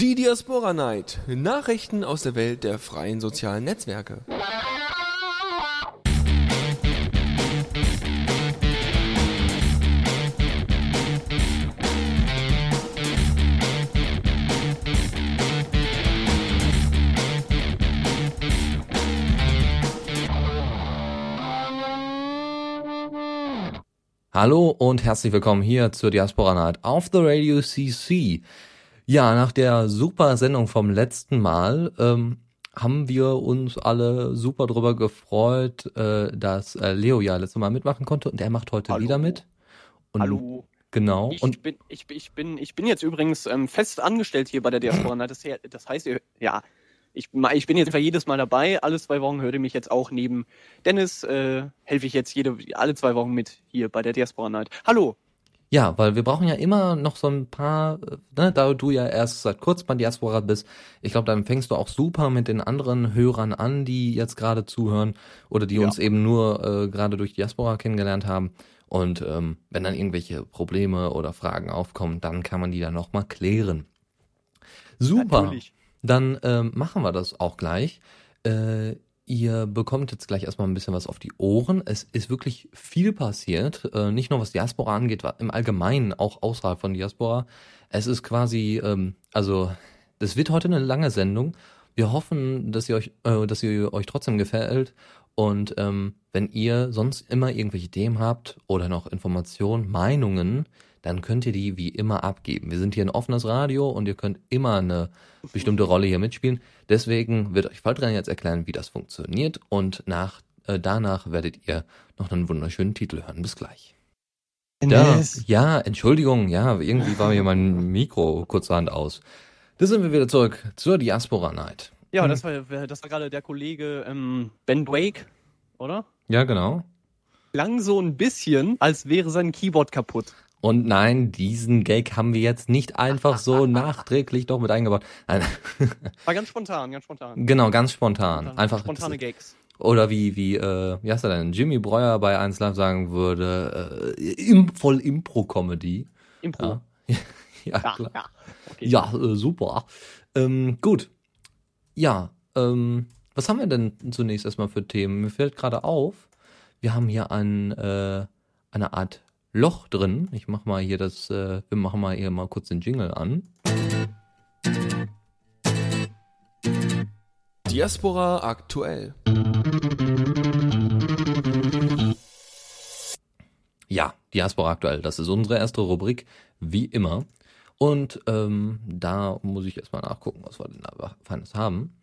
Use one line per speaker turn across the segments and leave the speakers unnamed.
Die Diaspora Night. Nachrichten aus der Welt der freien sozialen Netzwerke.
Hallo und herzlich willkommen hier zur Diaspora Night auf The Radio CC. Ja, nach der super Sendung vom letzten Mal ähm, haben wir uns alle super drüber gefreut, äh, dass äh, Leo ja letztes Mal mitmachen konnte und er macht heute
Hallo.
wieder mit. Und
Hallo.
Genau.
Ich
und
bin, ich, bin- ich, bin, ich bin jetzt übrigens ähm, fest angestellt hier bei der Diaspora Night. Das, das heißt, ihr- ja, ich, ich bin jetzt einfach jedes Mal dabei. Alle zwei Wochen hört ihr mich jetzt auch neben Dennis. Äh, helfe ich jetzt jede, alle zwei Wochen mit hier bei der Diaspora Night. Hallo.
Ja, weil wir brauchen ja immer noch so ein paar, äh, ne, da du ja erst seit kurzem bei Diaspora bist, ich glaube, dann fängst du auch super mit den anderen Hörern an, die jetzt gerade zuhören oder die
Ja.
uns eben nur äh, gerade durch Diaspora kennengelernt haben. Und ähm, wenn dann irgendwelche Probleme oder Fragen aufkommen, dann kann man die dann nochmal klären. Super.
Natürlich.
Dann ähm, machen wir das auch gleich. Äh, ihr bekommt jetzt gleich erstmal ein bisschen was auf die Ohren. Es ist wirklich viel passiert, äh, nicht nur was Diaspora angeht, im Allgemeinen auch außerhalb von Diaspora. Es ist quasi, ähm, also das wird heute eine lange Sendung. Wir hoffen, dass ihr euch, äh, dass ihr euch trotzdem gefällt. Und ähm, wenn ihr sonst immer irgendwelche Themen habt oder noch Informationen, Meinungen, dann könnt ihr die wie immer abgeben. Wir sind hier ein offenes Radio und ihr könnt immer eine bestimmte Rolle hier mitspielen. Deswegen wird euch Faltran jetzt erklären, wie das funktioniert und nach, äh, danach werdet ihr noch einen wunderschönen Titel hören. Bis gleich. Da, ja, Entschuldigung, ja, irgendwie war mir mein Mikro kurzerhand aus. Da sind wir wieder zurück zur Diaspora Night.
Ja, das war, das war gerade der Kollege ähm, Ben Drake, oder?
Ja, genau.
Klang so ein bisschen, als wäre sein Keyboard kaputt.
Und nein, diesen Gag haben wir jetzt nicht einfach so nachträglich doch mit eingebaut.
War ganz spontan, ganz spontan.
genau, ganz spontan.
Spontan-
Einfach
spontane Gags.
Oder wie, wie, äh, wie heißt er denn? Jimmy Breuer bei 1 Live sagen würde, äh, im, voll Impro-Comedy.
Impro.
Ja, ja,
Ja,
klar.
ja. Okay.
Ja, äh, super. Ähm, gut. Ja, ähm, was haben wir denn zunächst erstmal für Themen? Mir fällt gerade auf, wir haben hier ein, äh, eine Art Loch drin. Ich mach mal hier das, äh, wir machen mal hier mal kurz den Jingle an.
Diaspora aktuell.
Ja, Diaspora aktuell. Das ist unsere erste Rubrik, wie immer. Und ähm, da muss ich erstmal nachgucken, was wir denn da Feines haben.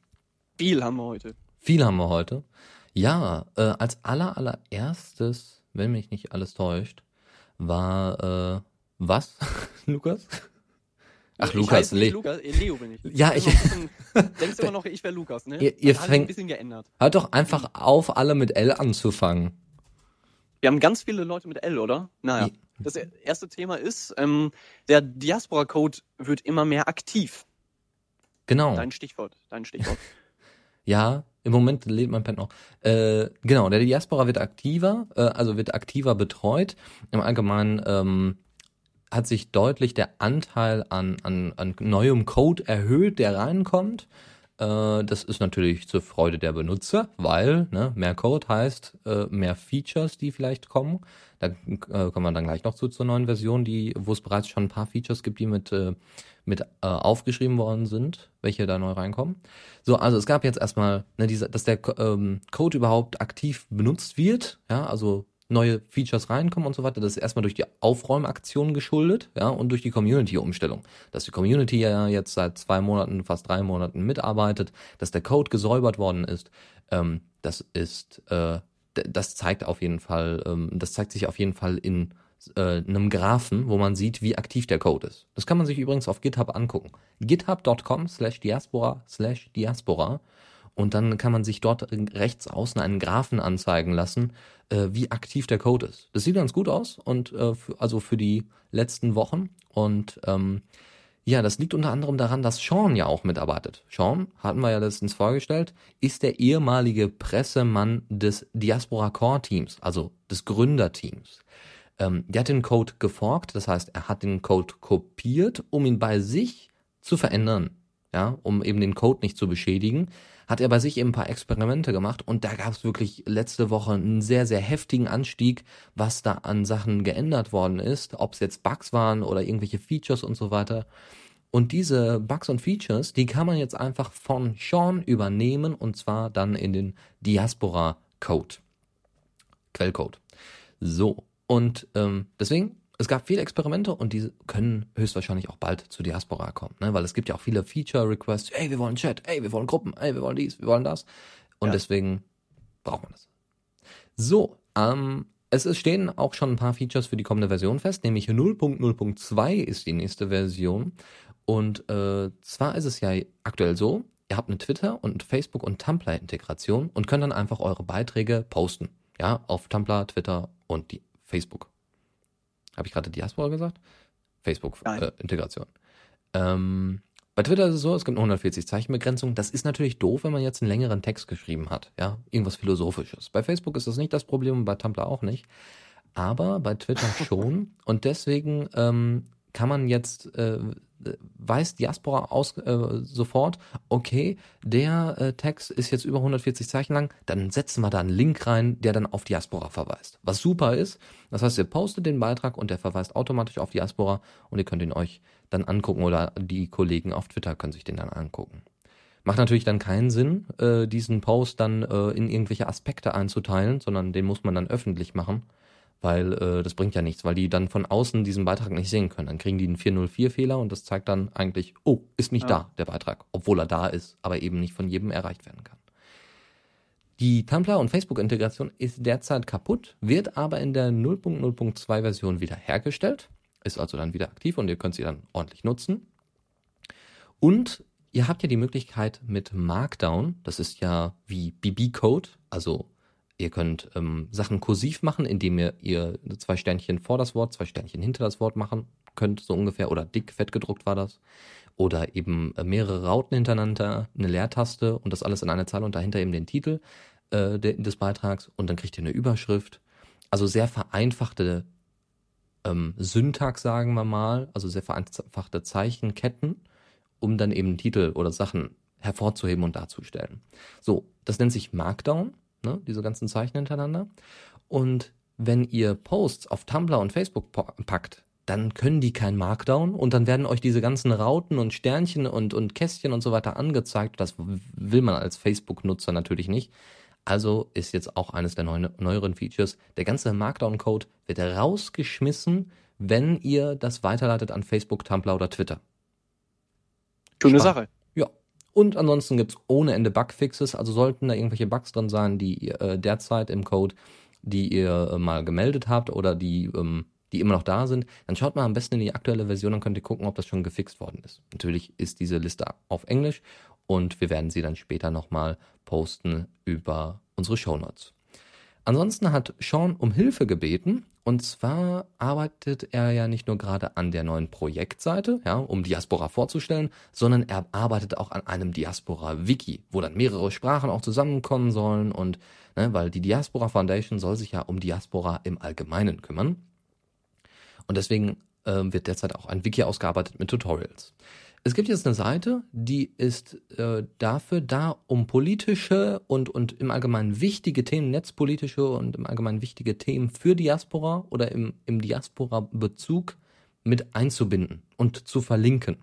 Viel haben wir heute.
Viel haben wir heute. Ja, äh, als aller allererstes, wenn mich nicht alles täuscht, war äh, was, Lukas? Ach,
Ich
Lukas, Le
Lukas, äh, Leo bin ich.
Ja, ich-
bisschen- denkst immer noch, ich wäre Lukas, ne?
Ihr- ihr fängt-
ein bisschen geändert.
hört doch einfach auf, alle mit L anzufangen.
Wir haben ganz viele Leute mit L, oder? Naja.
Ja.
Das erste Thema ist, ähm, der Diaspora-Code wird immer mehr aktiv.
Genau.
Dein Stichwort, dein Stichwort.
Ja, im Moment lädt mein Pen noch. Äh, genau, der Diaspora wird aktiver, äh, also wird aktiver betreut. Im Allgemeinen ähm, hat sich deutlich der Anteil an, an, an neuem Code erhöht, der reinkommt. Äh, das ist natürlich zur Freude der Benutzer, weil ne, mehr Code heißt äh, mehr Features, die vielleicht kommen. Da äh, kommen wir dann gleich noch zu zur neuen Version, die, wo es bereits schon ein paar Features gibt, die mit, äh, mit äh, aufgeschrieben worden sind, welche da neu reinkommen. So, also es gab jetzt erstmal, ne, diese, dass der ähm, Code überhaupt aktiv benutzt wird, ja, also neue Features reinkommen und so weiter, das ist erstmal durch die Aufräumaktion geschuldet, ja, und durch die Community-Umstellung. Dass die Community ja jetzt seit zwei Monaten, fast drei Monaten mitarbeitet, dass der Code gesäubert worden ist, ähm, das ist, äh, das zeigt auf jeden Fall, ähm, das zeigt sich auf jeden Fall in äh, einem Graphen, wo man sieht, wie aktiv der Code ist. Das kann man sich übrigens auf GitHub angucken. github.com slash diaspora slash diaspora und dann kann man sich dort rechts außen einen Graphen anzeigen lassen, äh, wie aktiv der Code ist. Das sieht ganz gut aus und äh, für, also für die letzten Wochen und ähm, ja, das liegt unter anderem daran, dass Sean ja auch mitarbeitet. Sean, hatten wir ja letztens vorgestellt, ist der ehemalige Pressemann des Diaspora Core Teams, also des Gründerteams. Ähm, der hat den Code geforkt, das heißt, er hat den Code kopiert, um ihn bei sich zu verändern. ja, um eben den Code nicht zu beschädigen, hat er bei sich eben ein paar Experimente gemacht und da gab es wirklich letzte Woche einen sehr, sehr heftigen Anstieg, was da an Sachen geändert worden ist, ob es jetzt Bugs waren oder irgendwelche Features und so weiter. Und diese Bugs und Features, die kann man jetzt einfach von Sean übernehmen und zwar dann in den Diaspora Code. Quellcode. So. Und ähm, deswegen es gab viele Experimente und die können höchstwahrscheinlich auch bald zu Diaspora kommen, ne? weil es gibt ja auch viele Feature-Requests, ey, wir wollen Chat, ey, wir wollen Gruppen, ey, wir wollen dies, wir wollen das. Und ja. deswegen braucht man das. So, ähm, es stehen auch schon ein paar Features für die kommende Version fest, nämlich 0.0.2 ist die nächste Version. Und äh, zwar ist es ja aktuell so, ihr habt eine Twitter- und Facebook- und Tumblr-Integration und könnt dann einfach eure Beiträge posten. Ja, auf Tumblr, Twitter und die Facebook. Habe ich gerade Diaspora gesagt? Facebook-Integration. Äh, ähm, bei Twitter ist es so, es gibt eine 140 Zeichen Begrenzung. Das ist natürlich doof, wenn man jetzt einen längeren Text geschrieben hat, ja, irgendwas Philosophisches. Bei Facebook ist das nicht das Problem und bei Tumblr auch nicht. Aber bei Twitter schon. und deswegen ähm, kann man jetzt äh, weiß Diaspora aus, äh, sofort, okay, der äh, Text ist jetzt über 140 Zeichen lang, dann setzen wir da einen Link rein, der dann auf Diaspora verweist. Was super ist, das heißt, ihr postet den Beitrag und der verweist automatisch auf Diaspora und ihr könnt ihn euch dann angucken oder die Kollegen auf Twitter können sich den dann angucken. Macht natürlich dann keinen Sinn, äh, diesen Post dann äh, in irgendwelche Aspekte einzuteilen, sondern den muss man dann öffentlich machen weil äh, das bringt ja nichts, weil die dann von außen diesen Beitrag nicht sehen können. Dann kriegen die einen 404-Fehler und das zeigt dann eigentlich, oh, ist nicht ja. da, der Beitrag, obwohl er da ist, aber eben nicht von jedem erreicht werden kann. Die Tumblr- und Facebook-Integration ist derzeit kaputt, wird aber in der 0.0.2 Version wieder hergestellt, ist also dann wieder aktiv und ihr könnt sie dann ordentlich nutzen. Und ihr habt ja die Möglichkeit mit Markdown, das ist ja wie BB-Code, also Ihr könnt ähm, Sachen kursiv machen, indem ihr, ihr zwei Sternchen vor das Wort, zwei Sternchen hinter das Wort machen könnt, so ungefähr. Oder dick, fett gedruckt war das. Oder eben äh, mehrere Rauten hintereinander, eine Leertaste und das alles in einer Zahl und dahinter eben den Titel äh, de, des Beitrags. Und dann kriegt ihr eine Überschrift. Also sehr vereinfachte ähm, Syntax, sagen wir mal. Also sehr vereinfachte Zeichenketten, um dann eben Titel oder Sachen hervorzuheben und darzustellen. So, das nennt sich Markdown ne, diese ganzen Zeichen hintereinander. Und wenn ihr Posts auf Tumblr und Facebook packt, dann können die kein Markdown und dann werden euch diese ganzen Rauten und Sternchen und, und Kästchen und so weiter angezeigt. Das will man als Facebook-Nutzer natürlich nicht. Also ist jetzt auch eines der neu, neueren Features. Der ganze Markdown-Code wird rausgeschmissen, wenn ihr das weiterleitet an Facebook, Tumblr oder Twitter.
Schöne Sache.
Und ansonsten gibt's ohne Ende Bugfixes, also sollten da irgendwelche Bugs drin sein, die äh, derzeit im Code, die ihr äh, mal gemeldet habt oder die, ähm, die immer noch da sind, dann schaut mal am besten in die aktuelle Version und könnt ihr gucken, ob das schon gefixt worden ist. Natürlich ist diese Liste auf Englisch und wir werden sie dann später nochmal posten über unsere Shownotes. Ansonsten hat Sean um Hilfe gebeten und zwar arbeitet er ja nicht nur gerade an der neuen Projektseite, ja, um Diaspora vorzustellen, sondern er arbeitet auch an einem Diaspora-Wiki, wo dann mehrere Sprachen auch zusammenkommen sollen und, ne, weil die Diaspora Foundation soll sich ja um Diaspora im Allgemeinen kümmern. Und deswegen äh, wird derzeit auch ein Wiki ausgearbeitet mit Tutorials. Es gibt jetzt eine Seite, die ist äh, dafür da, um politische und, und im Allgemeinen wichtige Themen, netzpolitische und im Allgemeinen wichtige Themen für Diaspora oder im, im Diaspora-Bezug mit einzubinden und zu verlinken.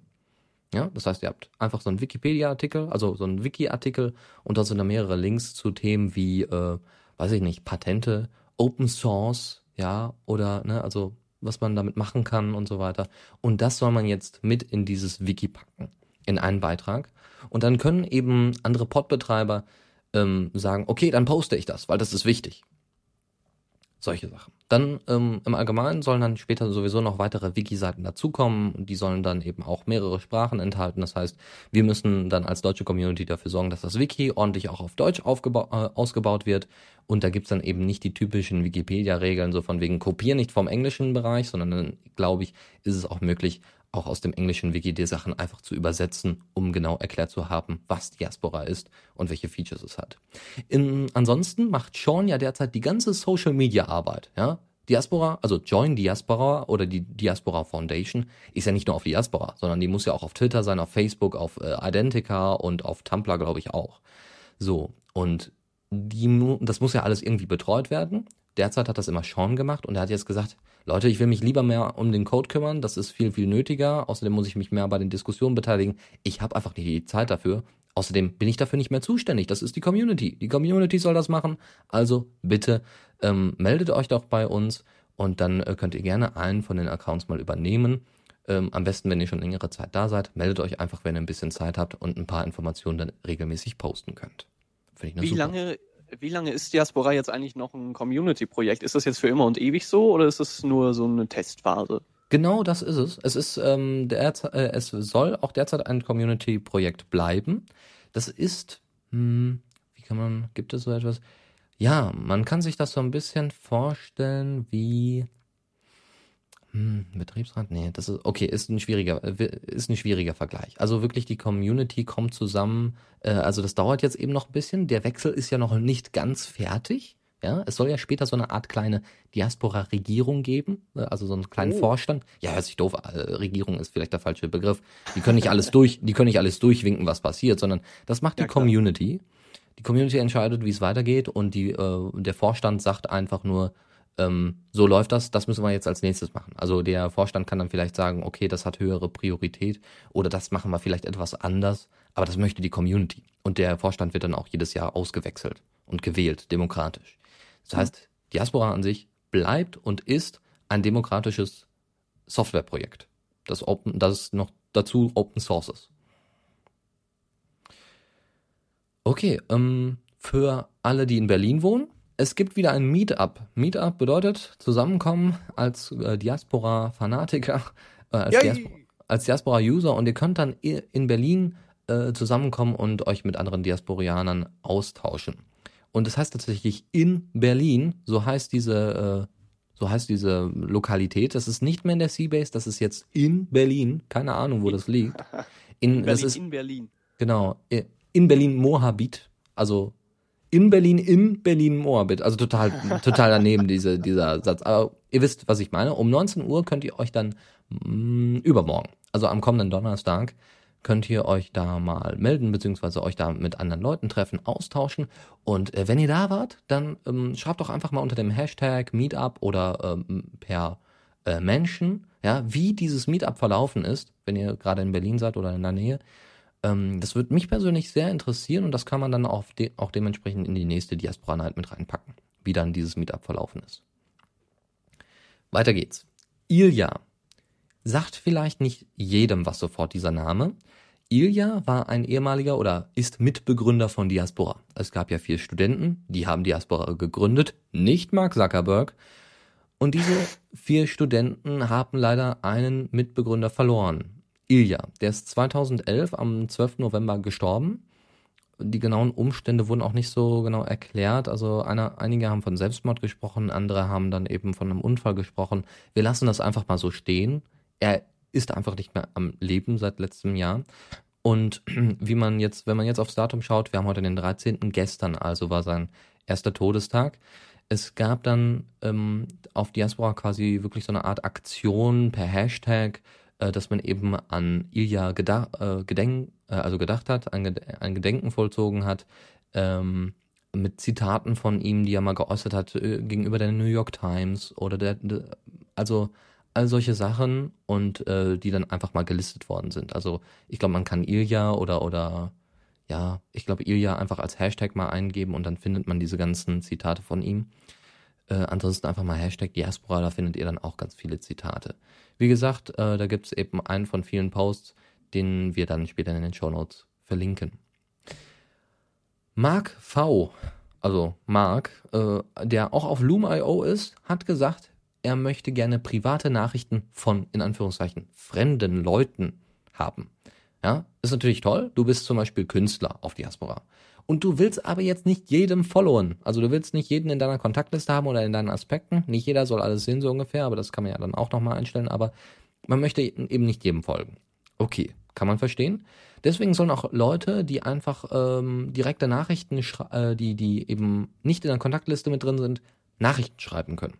Ja, das heißt, ihr habt einfach so einen Wikipedia-Artikel, also so einen Wiki-Artikel und da sind da mehrere Links zu Themen wie, äh, weiß ich nicht, Patente, Open Source, ja, oder, ne, also was man damit machen kann und so weiter. Und das soll man jetzt mit in dieses Wiki packen, in einen Beitrag. Und dann können eben andere Podbetreiber ähm, sagen, okay, dann poste ich das, weil das ist wichtig. Solche Sachen. Dann ähm, im Allgemeinen sollen dann später sowieso noch weitere Wiki-Seiten dazukommen die sollen dann eben auch mehrere Sprachen enthalten. Das heißt, wir müssen dann als deutsche Community dafür sorgen, dass das Wiki ordentlich auch auf Deutsch äh, ausgebaut wird. Und da gibt's dann eben nicht die typischen Wikipedia-Regeln, so von wegen Kopieren nicht vom englischen Bereich, sondern dann, glaube ich, ist es auch möglich, auch aus dem englischen Wiki die Sachen einfach zu übersetzen, um genau erklärt zu haben, was Diaspora ist und welche Features es hat. In, ansonsten macht Sean ja derzeit die ganze Social Media Arbeit, ja. Diaspora, also Join Diaspora oder die Diaspora Foundation, ist ja nicht nur auf Diaspora, sondern die muss ja auch auf Twitter sein, auf Facebook, auf äh, Identica und auf Tumblr, glaube ich, auch. So, und die, das muss ja alles irgendwie betreut werden. Derzeit hat das immer Sean gemacht und er hat jetzt gesagt, Leute, ich will mich lieber mehr um den Code kümmern, das ist viel, viel nötiger. Außerdem muss ich mich mehr bei den Diskussionen beteiligen. Ich habe einfach nicht die Zeit dafür. Außerdem bin ich dafür nicht mehr zuständig. Das ist die Community. Die Community soll das machen. Also bitte ähm, meldet euch doch bei uns und dann äh, könnt ihr gerne einen von den Accounts mal übernehmen. Ähm, am besten, wenn ihr schon längere Zeit da seid, meldet euch einfach, wenn ihr ein bisschen Zeit habt und ein paar Informationen dann regelmäßig posten könnt.
Finde ich Wie super. lange wie lange ist Diaspora jetzt eigentlich noch ein Community-Projekt? Ist das jetzt für immer und ewig so oder ist es nur so eine Testphase?
Genau, das ist es. Es ist ähm, der, äh, es soll auch derzeit ein Community-Projekt bleiben. Das ist, hm, wie kann man, gibt es so etwas? Ja, man kann sich das so ein bisschen vorstellen wie hm, Betriebsrat? Nee, das ist okay, ist ein schwieriger, äh, ist ein schwieriger Vergleich. Also wirklich die Community kommt zusammen. Äh, also das dauert jetzt eben noch ein bisschen. Der Wechsel ist ja noch nicht ganz fertig. Ja, es soll ja später so eine Art kleine Diaspora-Regierung geben, ne? also so einen kleinen oh. Vorstand. Ja, hört sich doof. Äh, Regierung ist vielleicht der falsche Begriff. Die können nicht alles durch, die können nicht alles durchwinken, was passiert, sondern das macht die ja, Community. Die Community entscheidet, wie es weitergeht und die, äh, der Vorstand sagt einfach nur, ähm, so läuft das, das müssen wir jetzt als nächstes machen. Also der Vorstand kann dann vielleicht sagen, okay, das hat höhere Priorität oder das machen wir vielleicht etwas anders, aber das möchte die Community. Und der Vorstand wird dann auch jedes Jahr ausgewechselt und gewählt, demokratisch. Das mhm. heißt, Diaspora an sich bleibt und ist ein demokratisches Softwareprojekt, das, open, das noch dazu Open Source ist. Okay, ähm, für alle, die in Berlin wohnen, es gibt wieder ein Meetup. Meetup bedeutet zusammenkommen als äh, Diaspora-Fanatiker, äh, als, Diaspora, als Diaspora-User und ihr könnt dann in Berlin äh, zusammenkommen und euch mit anderen Diasporianern austauschen. Und das heißt tatsächlich in Berlin, so heißt diese, äh, so heißt diese Lokalität. Das ist nicht mehr in der Seabase, das ist jetzt in Berlin. Keine Ahnung, wo das liegt.
In, Berlin, das ist, in Berlin.
Genau, in Berlin Moabit, also in Berlin, in Berlin Moabit. Also total, total daneben diese, dieser Satz. Aber ihr wisst, was ich meine. Um 19 Uhr könnt ihr euch dann mh, mm, übermorgen, also am kommenden Donnerstag, könnt ihr euch da mal melden, beziehungsweise euch da mit anderen Leuten treffen, austauschen. Und äh, wenn ihr da wart, dann ähm, schreibt doch einfach mal unter dem Hashtag Meetup oder ähm, per äh, Menschen, ja, wie dieses Meetup verlaufen ist, wenn ihr gerade in Berlin seid oder in der Nähe. Ähm, das würde mich persönlich sehr interessieren und das kann man dann auch, de auch dementsprechend in die nächste Diaspora Night mit reinpacken, wie dann dieses Meetup verlaufen ist. Weiter geht's. Ilja. Sagt vielleicht nicht jedem was sofort dieser Name, Ilja war ein ehemaliger oder ist Mitbegründer von Diaspora. Es gab ja vier Studenten, die haben Diaspora gegründet, nicht Mark Zuckerberg. Und diese vier Studenten haben leider einen Mitbegründer verloren. Ilja, der ist 2011 am 12. November gestorben. Die genauen Umstände wurden auch nicht so genau erklärt. Also einer, einige haben von Selbstmord gesprochen, andere haben dann eben von einem Unfall gesprochen. Wir lassen das einfach mal so stehen. Er ist einfach nicht mehr am Leben seit letztem Jahr. Und wie man jetzt, wenn man jetzt aufs Datum schaut, wir haben heute den 13. gestern, also war sein erster Todestag. Es gab dann ähm, auf Diaspora quasi wirklich so eine Art Aktion per Hashtag, dass man eben an Ilja gedach, äh, gedenk, äh, also gedacht hat, ein, ein Gedenken vollzogen hat, ähm, mit Zitaten von ihm, die er mal geäußert hat äh, gegenüber der New York Times oder der, der also all solche Sachen und äh, die dann einfach mal gelistet worden sind. Also ich glaube, man kann Ilja oder oder ja, ich glaube Ilja einfach als Hashtag mal eingeben und dann findet man diese ganzen Zitate von ihm. Äh, ansonsten einfach mal Hashtag Diaspora, da findet ihr dann auch ganz viele Zitate. Wie gesagt, äh, da gibt es eben einen von vielen Posts, den wir dann später in den Show Notes verlinken. Mark V, also Mark, äh, der auch auf Loom.io ist, hat gesagt, er möchte gerne private Nachrichten von, in Anführungszeichen, fremden Leuten haben. Ja, ist natürlich toll. Du bist zum Beispiel Künstler auf Diaspora. Und du willst aber jetzt nicht jedem followen. Also du willst nicht jeden in deiner Kontaktliste haben oder in deinen Aspekten. Nicht jeder soll alles sehen, so ungefähr, aber das kann man ja dann auch nochmal einstellen. Aber man möchte eben nicht jedem folgen. Okay, kann man verstehen. Deswegen sollen auch Leute, die einfach ähm, direkte Nachrichten, äh, die, die eben nicht in der Kontaktliste mit drin sind, Nachrichten schreiben können.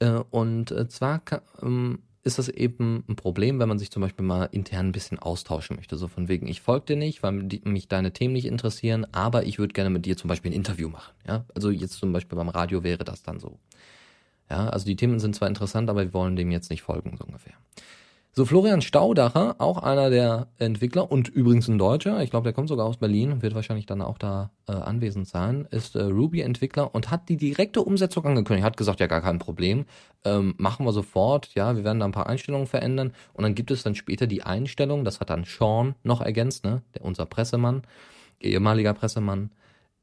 Äh, und äh, zwar ähm, ist das eben ein Problem, wenn man sich zum Beispiel mal intern ein bisschen austauschen möchte. So von wegen, ich folge dir nicht, weil mich deine Themen nicht interessieren, aber ich würde gerne mit dir zum Beispiel ein Interview machen. Ja, also jetzt zum Beispiel beim Radio wäre das dann so. Ja, also die Themen sind zwar interessant, aber wir wollen dem jetzt nicht folgen, so ungefähr. So, Florian Staudacher, auch einer der Entwickler und übrigens ein Deutscher, ich glaube, der kommt sogar aus Berlin, wird wahrscheinlich dann auch da äh, anwesend sein, ist äh, Ruby-Entwickler und hat die direkte Umsetzung angekündigt. Hat gesagt, ja, gar kein Problem, ähm, machen wir sofort, ja, wir werden da ein paar Einstellungen verändern. Und dann gibt es dann später die Einstellung, das hat dann Sean noch ergänzt, ne, der, unser Pressemann, ehemaliger Pressemann,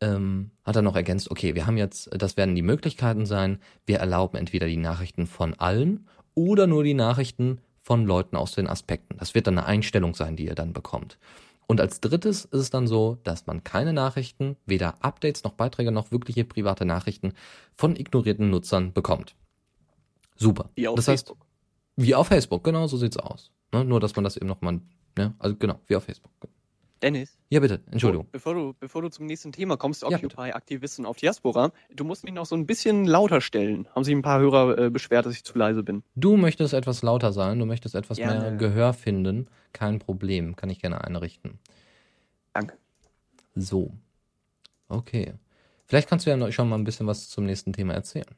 ähm, hat er noch ergänzt, okay, wir haben jetzt, das werden die Möglichkeiten sein, wir erlauben entweder die Nachrichten von allen oder nur die Nachrichten von Leuten aus den Aspekten. Das wird dann eine Einstellung sein, die ihr dann bekommt. Und als drittes ist es dann so, dass man keine Nachrichten, weder Updates noch Beiträge noch wirkliche private Nachrichten von ignorierten Nutzern bekommt. Super.
Wie auf
das heißt,
Facebook.
wie auf Facebook, genau so sieht's aus. Ne? Nur, dass man das eben nochmal, ne? also genau, wie auf Facebook.
Dennis,
Ja, bitte, Entschuldigung.
bevor du, bevor du zum nächsten Thema kommst,
Ja,
Occupy-Aktivisten auf Diaspora, du musst mich noch so ein bisschen lauter stellen. Haben sich ein paar Hörer äh, beschwert, dass ich zu leise bin.
Du möchtest etwas lauter sein, du möchtest etwas
Gerne.
mehr Gehör finden. Kein Problem, kann ich gerne einrichten.
Danke.
So. Okay. Vielleicht kannst du ja noch schon mal ein bisschen was zum nächsten Thema erzählen.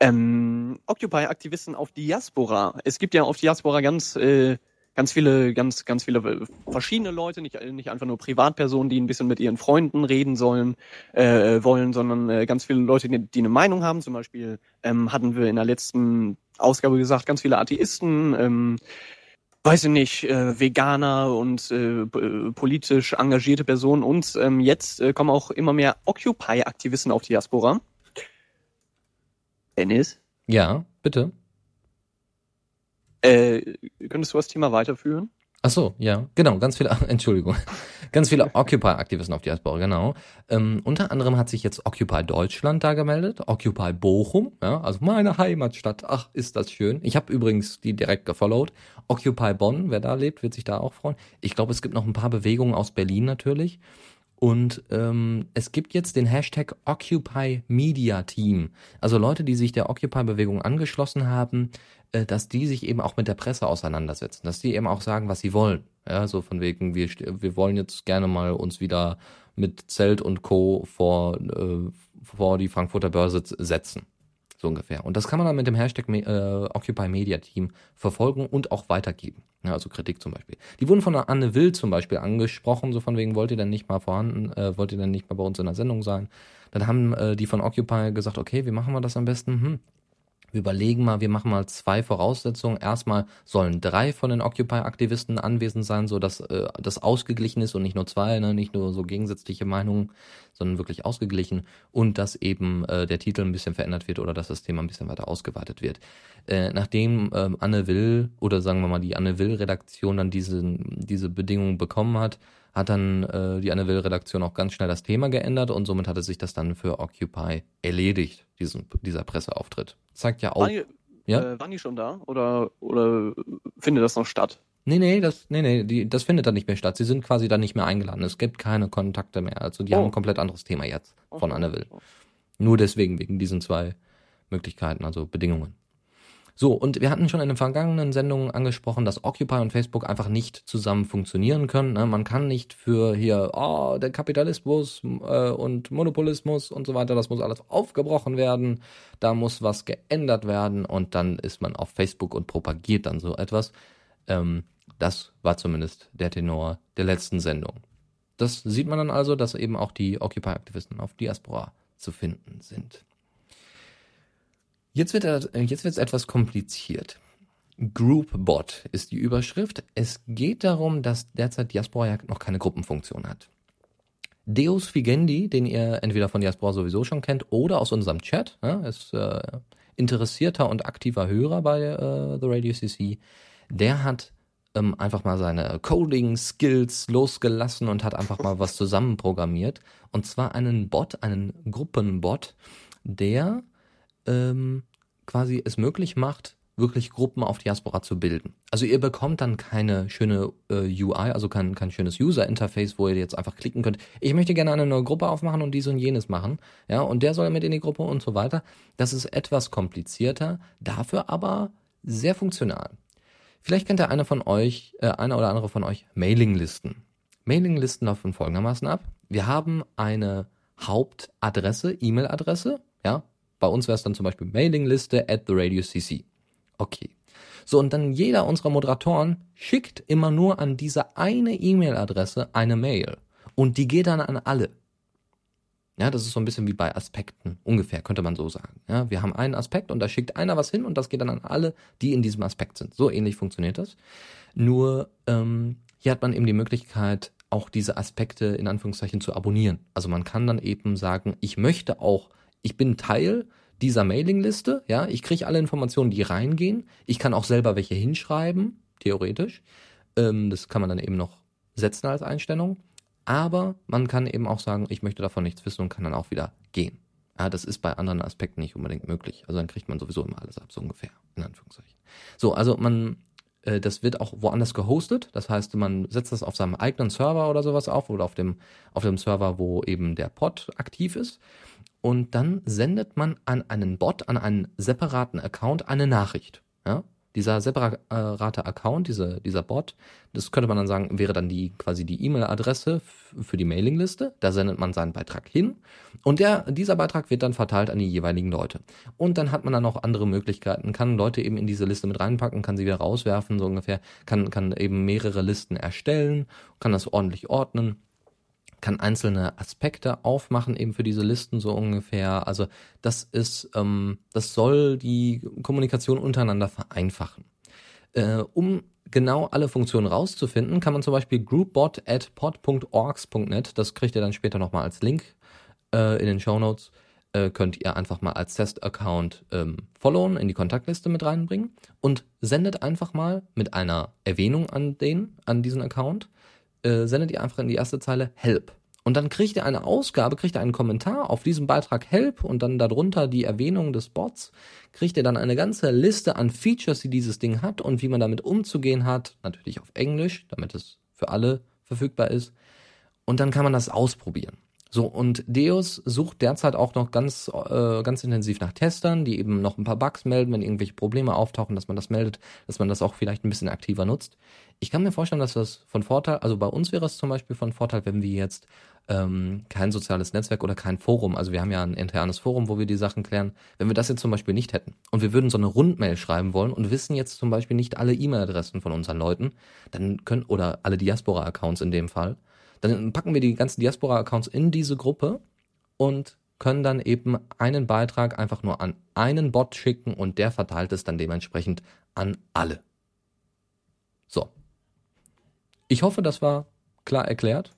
Ähm, Occupy-Aktivisten auf Diaspora. Es gibt ja auf Diaspora ganz, äh, ganz viele, ganz, ganz viele äh, verschiedene Leute, nicht, nicht einfach nur Privatpersonen, die ein bisschen mit ihren Freunden reden sollen, äh, wollen, sondern äh, ganz viele Leute, die, die eine Meinung haben. Zum Beispiel ähm, hatten wir in der letzten Ausgabe gesagt, ganz viele Atheisten, ähm, weiß ich nicht, äh, Veganer und äh, äh, politisch engagierte Personen und ähm, jetzt äh, kommen auch immer mehr Occupy-Aktivisten auf Diaspora. Dennis,
Ja, bitte.
Äh, könntest du das Thema weiterführen?
Ach so, ja, genau, ganz viele, Entschuldigung, ganz viele Occupy-Aktivisten auf Diaspora, genau. Ähm, unter anderem hat sich jetzt Occupy Deutschland da gemeldet, Occupy Bochum, ja, also meine Heimatstadt, ach, ist das schön. Ich habe übrigens die direkt gefollowt. Occupy Bonn, wer da lebt, wird sich da auch freuen. Ich glaube, es gibt noch ein paar Bewegungen aus Berlin natürlich. Und ähm, es gibt jetzt den Hashtag Occupy Media Team. Also Leute, die sich der Occupy-Bewegung angeschlossen haben, äh, dass die sich eben auch mit der Presse auseinandersetzen, dass die eben auch sagen, was sie wollen. Ja, so von wegen, wir, wir wollen jetzt gerne mal uns wieder mit Zelt und Co. vor, äh, vor die Frankfurter Börse setzen. So ungefähr. Und das kann man dann mit dem Hashtag äh, Occupy Media Team verfolgen und auch weitergeben. Ja, also Kritik zum Beispiel. Die wurden von Anne Will zum Beispiel angesprochen, so von wegen, wollt ihr denn nicht mal vorhanden, äh, wollt ihr denn nicht mal bei uns in der Sendung sein? Dann haben äh, die von Occupy gesagt, okay, wie machen wir das am besten? Hm, wir überlegen mal, wir machen mal zwei Voraussetzungen. Erstmal sollen drei von den Occupy-Aktivisten anwesend sein, so dass äh, das ausgeglichen ist und nicht nur zwei, ne? nicht nur so gegensätzliche Meinungen, sondern wirklich ausgeglichen und dass eben äh, der Titel ein bisschen verändert wird oder dass das Thema ein bisschen weiter ausgeweitet wird. Äh, nachdem ähm, Anne Will oder sagen wir mal die Anne Will-Redaktion dann diese, diese Bedingungen bekommen hat, hat dann äh, die Anne Will-Redaktion auch ganz schnell das Thema geändert und somit hatte sich das dann für Occupy erledigt, diesen, dieser Presseauftritt. Zeigt ja auch.
Waren, die,
Ja?
äh, waren die schon da? Oder, oder findet das noch statt?
Nee, nee, das, nee, nee, die, das findet dann nicht mehr statt. Sie sind quasi dann nicht mehr eingeladen. Es gibt keine Kontakte mehr. Also die
Oh.
haben ein komplett anderes Thema jetzt von Anne Will. Nur deswegen, wegen diesen zwei Möglichkeiten, also Bedingungen. So, und wir hatten schon in den vergangenen Sendungen angesprochen, dass Occupy und Facebook einfach nicht zusammen funktionieren können. Ne? Man kann nicht für hier, oh, der Kapitalismus äh, und Monopolismus und so weiter, das muss alles aufgebrochen werden, da muss was geändert werden und dann ist man auf Facebook und propagiert dann so etwas. Ähm, das war zumindest der Tenor der letzten Sendung. Das sieht man dann also, dass eben auch die Occupy-Aktivisten auf Diaspora zu finden sind. Jetzt wird er- jetzt wird's etwas kompliziert. Groupbot ist die Überschrift. Es geht darum, dass derzeit Diaspora ja noch keine Gruppenfunktion hat. Deus Figendi, den ihr entweder von Diaspora sowieso schon kennt oder aus unserem Chat, ja, ist äh, interessierter und aktiver Hörer bei äh, The Radio CC, der hat ähm, einfach mal seine Coding-Skills losgelassen und hat einfach mal was zusammenprogrammiert. Und zwar einen Bot, einen Gruppenbot, der ähm, quasi es möglich macht, wirklich Gruppen auf Diaspora zu bilden. Also ihr bekommt dann keine schöne äh, UI, also kein, kein schönes User-Interface, wo ihr jetzt einfach klicken könnt. Ich möchte gerne eine neue Gruppe aufmachen und dies und jenes machen. Ja, und der soll mit in die Gruppe und so weiter. Das ist etwas komplizierter, dafür aber sehr funktional. Vielleicht kennt der eine von euch, äh, einer oder andere von euch Mailinglisten. Mailinglisten laufen folgendermaßen ab. Wir haben eine Hauptadresse, E-Mail-Adresse, ja. Bei uns wäre es dann zum Beispiel Mailingliste at the Radio CC. Okay. So, und dann jeder unserer Moderatoren schickt immer nur an diese eine E-Mail-Adresse eine Mail. Und die geht dann an alle. Ja, das ist so ein bisschen wie bei Aspekten, ungefähr, könnte man so sagen. Ja, wir haben einen Aspekt und da schickt einer was hin und das geht dann an alle, die in diesem Aspekt sind. So ähnlich funktioniert das. Nur ähm, hier hat man eben die Möglichkeit, auch diese Aspekte in Anführungszeichen zu abonnieren. Also man kann dann eben sagen, ich möchte auch, ich bin Teil dieser Mailingliste, ja, ich kriege alle Informationen, die reingehen. Ich kann auch selber welche hinschreiben, theoretisch. Ähm, das kann man dann eben noch setzen als Einstellung. Aber man kann eben auch sagen, ich möchte davon nichts wissen und kann dann auch wieder gehen. Ja, das ist bei anderen Aspekten nicht unbedingt möglich. Also dann kriegt man sowieso immer alles ab, so ungefähr, in Anführungszeichen. So, also man, äh, das wird auch woanders gehostet. Das heißt, man setzt das auf seinem eigenen Server oder sowas auf oder auf dem, auf dem Server, wo eben der Pod aktiv ist. Und dann sendet man an einen Bot, an einen separaten Account eine Nachricht. Ja? Dieser separate Account, diese, dieser Bot, das könnte man dann sagen, wäre dann die quasi die E-Mail-Adresse für die Mailingliste. Da sendet man seinen Beitrag hin und der, dieser Beitrag wird dann verteilt an die jeweiligen Leute. Und dann hat man dann auch andere Möglichkeiten, kann Leute eben in diese Liste mit reinpacken, kann sie wieder rauswerfen, so ungefähr, kann, kann eben mehrere Listen erstellen, kann das ordentlich ordnen kann einzelne Aspekte aufmachen, eben für diese Listen so ungefähr. Also das ist, ähm, das soll die Kommunikation untereinander vereinfachen. Äh, um genau alle Funktionen rauszufinden, kann man zum Beispiel groupbot at pod.orgs.net, das kriegt ihr dann später nochmal als Link äh, in den Show Notes, äh, könnt ihr einfach mal als Test-Account ähm, followen, in die Kontaktliste mit reinbringen und sendet einfach mal mit einer Erwähnung an den, an diesen Account, äh, sendet ihr einfach in die erste Zeile Help. Und dann kriegt ihr eine Ausgabe, kriegt ihr einen Kommentar auf diesem Beitrag Help und dann darunter die Erwähnung des Bots, kriegt ihr dann eine ganze Liste an Features, die dieses Ding hat und wie man damit umzugehen hat, natürlich auf Englisch, damit es für alle verfügbar ist. Und dann kann man das ausprobieren. So, und Deus sucht derzeit auch noch ganz, äh, ganz intensiv nach Testern, die eben noch ein paar Bugs melden, wenn irgendwelche Probleme auftauchen, dass man das meldet, dass man das auch vielleicht ein bisschen aktiver nutzt. Ich kann mir vorstellen, dass das von Vorteil, also bei uns wäre es zum Beispiel von Vorteil, wenn wir jetzt ähm, kein soziales Netzwerk oder kein Forum, also wir haben ja ein internes Forum, wo wir die Sachen klären, wenn wir das jetzt zum Beispiel nicht hätten und wir würden so eine Rundmail schreiben wollen und wissen jetzt zum Beispiel nicht alle E-Mail-Adressen von unseren Leuten, dann können, oder alle Diaspora-Accounts in dem Fall, dann packen wir die ganzen Diaspora-Accounts in diese Gruppe und können dann eben einen Beitrag einfach nur an einen Bot schicken und der verteilt es dann dementsprechend an alle. So. Ich hoffe, das war klar erklärt.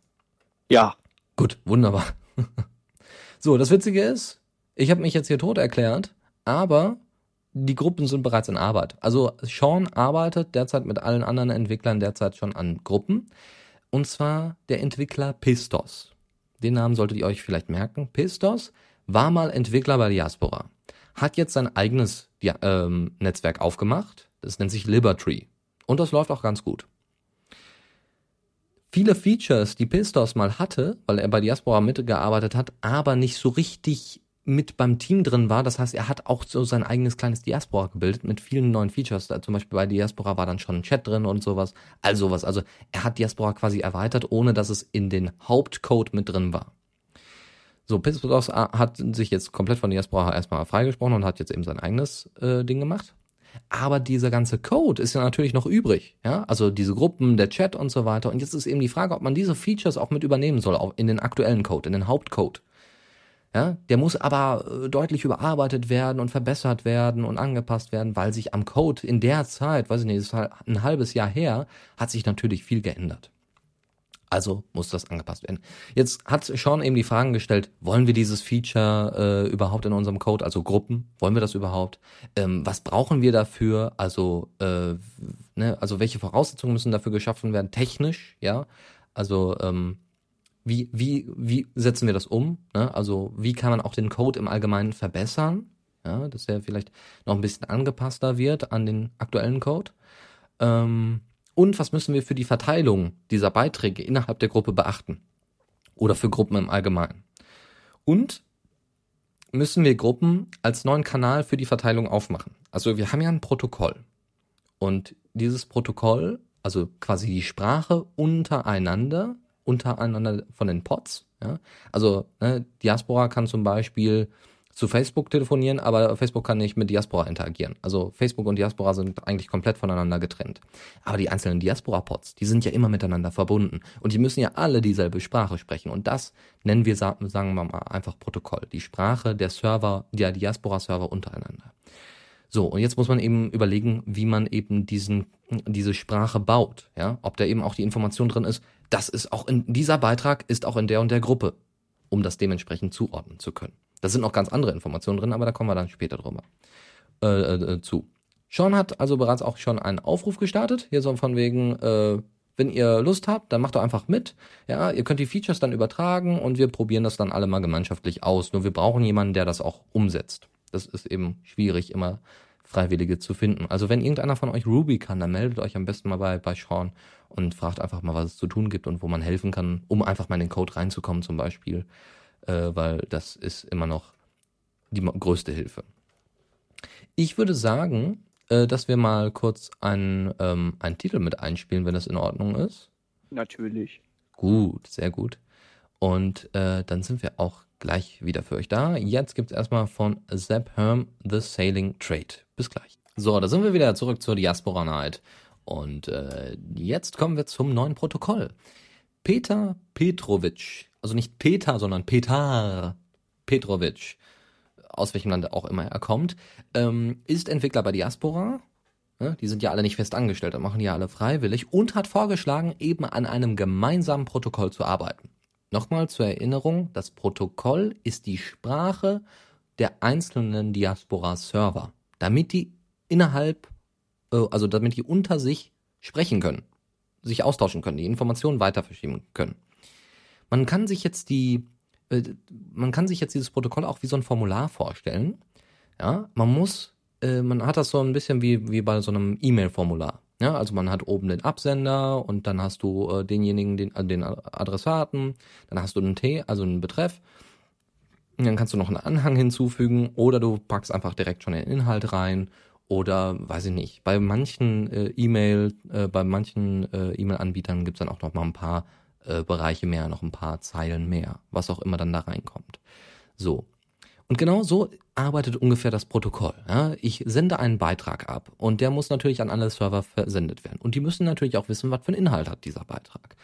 Ja.
Gut, wunderbar. so, das Witzige ist, ich habe mich jetzt hier tot erklärt, aber die Gruppen sind bereits in Arbeit. Also Sean arbeitet derzeit mit allen anderen Entwicklern derzeit schon an Gruppen. Und zwar der Entwickler Pistos. Den Namen solltet ihr euch vielleicht merken. Pistos war mal Entwickler bei Diaspora. Hat jetzt sein eigenes ja, ähm, Netzwerk aufgemacht. Das nennt sich Libertree. Und das läuft auch ganz gut. Viele Features, die Pistos mal hatte, weil er bei Diaspora mitgearbeitet hat, aber nicht so richtig mit beim Team drin war. Das heißt, er hat auch so sein eigenes kleines Diaspora gebildet mit vielen neuen Features. Da zum Beispiel bei Diaspora war dann schon ein Chat drin und sowas. All sowas. Also er hat Diaspora quasi erweitert, ohne dass es in den Hauptcode mit drin war. So, Pistos hat sich jetzt komplett von Diaspora erstmal freigesprochen und hat jetzt eben sein eigenes äh, Ding gemacht. Aber dieser ganze Code ist ja natürlich noch übrig, ja, also diese Gruppen, der Chat und so weiter. Und jetzt ist eben die Frage, ob man diese Features auch mit übernehmen soll, auch in den aktuellen Code, in den Hauptcode. Ja, der muss aber äh, deutlich überarbeitet werden und verbessert werden und angepasst werden, weil sich am Code in der Zeit, weiß ich nicht, ist ein halbes Jahr her, hat sich natürlich viel geändert. Also muss das angepasst werden. Jetzt hat Sean eben die Fragen gestellt, wollen wir dieses Feature äh, überhaupt in unserem Code, also Gruppen, wollen wir das überhaupt? Ähm, was brauchen wir dafür? Also, äh, ne, also welche Voraussetzungen müssen dafür geschaffen werden, technisch, ja? Also ähm, wie, wie, wie setzen wir das um? Ne? Also wie kann man auch den Code im Allgemeinen verbessern? ja, dass der vielleicht noch ein bisschen angepasster wird an den aktuellen Code. Ähm, und was müssen wir für die Verteilung dieser Beiträge innerhalb der Gruppe beachten? Oder für Gruppen im Allgemeinen? Und müssen wir Gruppen als neuen Kanal für die Verteilung aufmachen. Also wir haben ja ein Protokoll. Und dieses Protokoll, also quasi die Sprache untereinander, untereinander von den Pods, ja. Also ne, Diaspora kann zum Beispiel zu Facebook telefonieren, aber Facebook kann nicht mit Diaspora interagieren. Also Facebook und Diaspora sind eigentlich komplett voneinander getrennt. Aber die einzelnen Diaspora-Pods, die sind ja immer miteinander verbunden. Und die müssen ja alle dieselbe Sprache sprechen. Und das nennen wir, sagen wir mal, einfach Protokoll. Die Sprache der Server, der Diaspora-Server untereinander. So, und jetzt muss man eben überlegen, wie man eben diesen, diese Sprache baut. Ja, ob da eben auch die Information drin ist, das ist auch in, dieser Beitrag ist auch in der und der Gruppe, um das dementsprechend zuordnen zu können. Da sind noch ganz andere Informationen drin, aber da kommen wir dann später drüber äh, äh, zu. Sean hat also bereits auch schon einen Aufruf gestartet, hier so von wegen, äh, wenn ihr Lust habt, dann macht doch einfach mit. Ja, ihr könnt die Features dann übertragen und wir probieren das dann alle mal gemeinschaftlich aus. Nur wir brauchen jemanden, der das auch umsetzt. Das ist eben schwierig, immer Freiwillige zu finden. Also wenn irgendeiner von euch Ruby kann, dann meldet euch am besten mal bei, bei Sean und fragt einfach mal, was es zu tun gibt und wo man helfen kann, um einfach mal in den Code reinzukommen zum Beispiel äh, weil das ist immer noch die größte Hilfe. Ich würde sagen, äh, dass wir mal kurz einen, ähm, einen Titel mit einspielen, wenn das in Ordnung ist.
Natürlich.
Gut, sehr gut. Und äh, dann sind wir auch gleich wieder für euch da. Jetzt gibt es erstmal von Zeb Herm The Sailing Trade. Bis gleich. So, da sind wir wieder zurück zur Diaspora Night. Und äh, jetzt kommen wir zum neuen Protokoll. Peter Petrovic also nicht Peter, sondern Petar Petrovic, aus welchem Land auch immer er kommt, ähm, ist Entwickler bei Diaspora. Die sind ja alle nicht fest angestellt, machen die ja alle freiwillig und hat vorgeschlagen, eben an einem gemeinsamen Protokoll zu arbeiten. Nochmal zur Erinnerung, das Protokoll ist die Sprache der einzelnen Diaspora-Server, damit die innerhalb, äh, also damit die unter sich sprechen können, sich austauschen können, die Informationen weiter verschieben können. Man kann sich jetzt die, äh, man kann sich jetzt dieses Protokoll auch wie so ein Formular vorstellen. Ja, man muss, äh, man hat das so ein bisschen wie, wie bei so einem E-Mail-Formular. Ja, also man hat oben den Absender und dann hast du äh, denjenigen, den, äh, den Adressaten, dann hast du einen T, also einen Betreff. Und dann kannst du noch einen Anhang hinzufügen oder du packst einfach direkt schon den Inhalt rein oder weiß ich nicht. Bei manchen äh, E-Mail, äh, bei manchen äh, E-Mail-Anbietern gibt's dann auch noch mal ein paar äh, Bereiche mehr, noch ein paar Zeilen mehr, was auch immer dann da reinkommt. So. Und genau so arbeitet ungefähr das Protokoll. Ja? Ich sende einen Beitrag ab und der muss natürlich an alle Server versendet werden. Und die müssen natürlich auch wissen, was für einen Inhalt hat dieser Beitrag.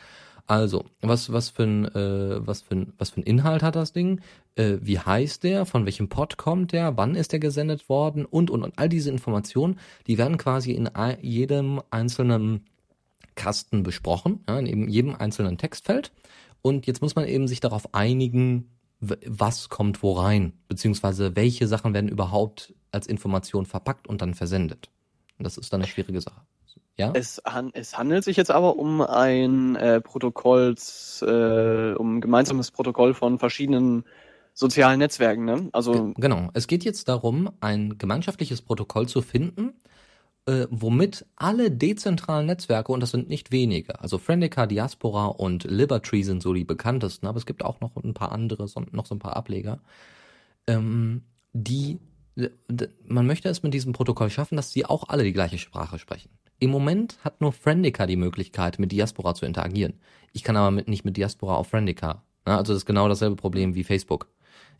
Also, was, was, für ein, äh, was, für ein, was für ein Inhalt hat das Ding? Äh, wie heißt der? Von welchem Pod kommt der? Wann ist der gesendet worden? Und, und, und all diese Informationen, die werden quasi in jedem einzelnen Kasten besprochen, ja, in jedem einzelnen Textfeld. Und jetzt muss man eben sich darauf einigen, was kommt wo rein, beziehungsweise welche Sachen werden überhaupt als Information verpackt und dann versendet. Und das ist dann eine schwierige Sache. Ja?
Es, han es handelt sich jetzt aber um ein äh, Protokolls, äh, um ein gemeinsames Protokoll von verschiedenen sozialen Netzwerken, ne?
Also genau. Es geht jetzt darum, ein gemeinschaftliches Protokoll zu finden, äh, womit alle dezentralen Netzwerke, und das sind nicht wenige, also Friendica, Diaspora und Libertree sind so die bekanntesten, aber es gibt auch noch ein paar andere, noch so ein paar Ableger, ähm, die, man möchte es mit diesem Protokoll schaffen, dass sie auch alle die gleiche Sprache sprechen. Im Moment hat nur Friendica die Möglichkeit, mit Diaspora zu interagieren. Ich kann aber mit, nicht mit Diaspora auf Friendica. Ja, also das ist genau dasselbe Problem wie Facebook.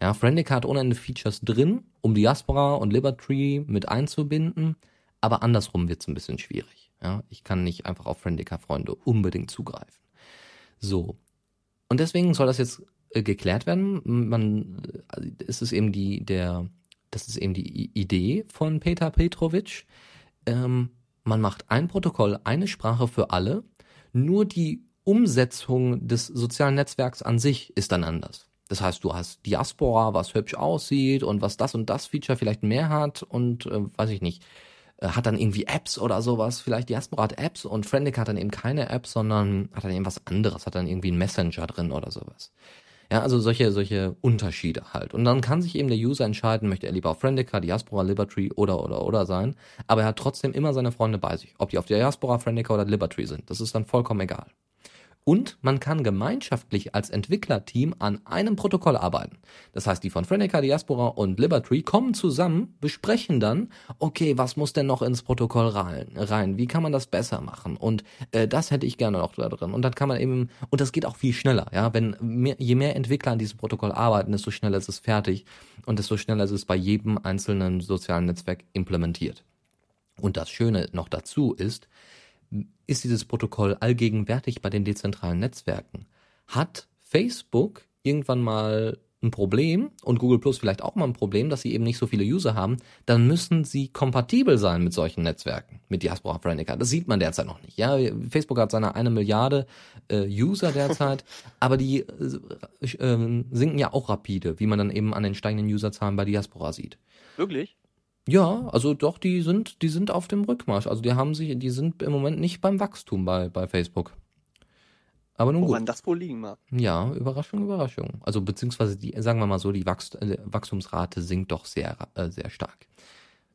Ja, Friendica hat ohne Ende Features drin, um Diaspora und Libertree mit einzubinden aber andersrum wird es ein bisschen schwierig. Ja? Ich kann nicht einfach auf Friendica-Freunde unbedingt zugreifen. So. Und deswegen soll das jetzt äh, geklärt werden. Man, äh, ist es eben die, der, das ist eben die Idee von Peter Petrovic. Ähm, man macht ein Protokoll, eine Sprache für alle. Nur die Umsetzung des sozialen Netzwerks an sich ist dann anders. Das heißt, du hast Diaspora, was hübsch aussieht und was das und das Feature vielleicht mehr hat und äh, weiß ich nicht, hat dann irgendwie Apps oder sowas. Vielleicht Diaspora hat Apps und Friendic hat dann eben keine Apps, sondern hat dann eben was anderes, hat dann irgendwie einen Messenger drin oder sowas. Ja, also solche, solche Unterschiede halt. Und dann kann sich eben der User entscheiden, möchte er lieber auf Friendica, Diaspora, Libertree oder, oder, oder sein. Aber er hat trotzdem immer seine Freunde bei sich. Ob die auf Diaspora, Friendica oder Libertree sind. Das ist dann vollkommen egal. Und man kann gemeinschaftlich als Entwicklerteam an einem Protokoll arbeiten. Das heißt, die von Frenica, Diaspora und Libertree kommen zusammen, besprechen dann, okay, was muss denn noch ins Protokoll rein? rein? Wie kann man das besser machen? Und äh, das hätte ich gerne noch da drin. Und dann kann man eben, und das geht auch viel schneller, ja. Wenn mehr, je mehr Entwickler an diesem Protokoll arbeiten, desto schneller ist es fertig und desto schneller ist es bei jedem einzelnen sozialen Netzwerk implementiert. Und das Schöne noch dazu ist, ist dieses Protokoll allgegenwärtig bei den dezentralen Netzwerken. Hat Facebook irgendwann mal ein Problem und Google Plus vielleicht auch mal ein Problem, dass sie eben nicht so viele User haben, dann müssen sie kompatibel sein mit solchen Netzwerken, mit Diaspora Frenica. Das sieht man derzeit noch nicht. Ja, Facebook hat seine eine Milliarde äh, User derzeit, aber die äh, äh, sinken ja auch rapide, wie man dann eben an den steigenden Userzahlen bei Diaspora sieht.
Wirklich?
Ja, also doch, die sind, die sind auf dem Rückmarsch. Also die haben sich, die sind im Moment nicht beim Wachstum bei, bei Facebook. Aber nun
Woran
gut.
das wohl liegen mag.
Ja, Überraschung, Überraschung. Also beziehungsweise die, sagen wir mal so, die Wachst äh, Wachstumsrate sinkt doch sehr, äh, sehr stark.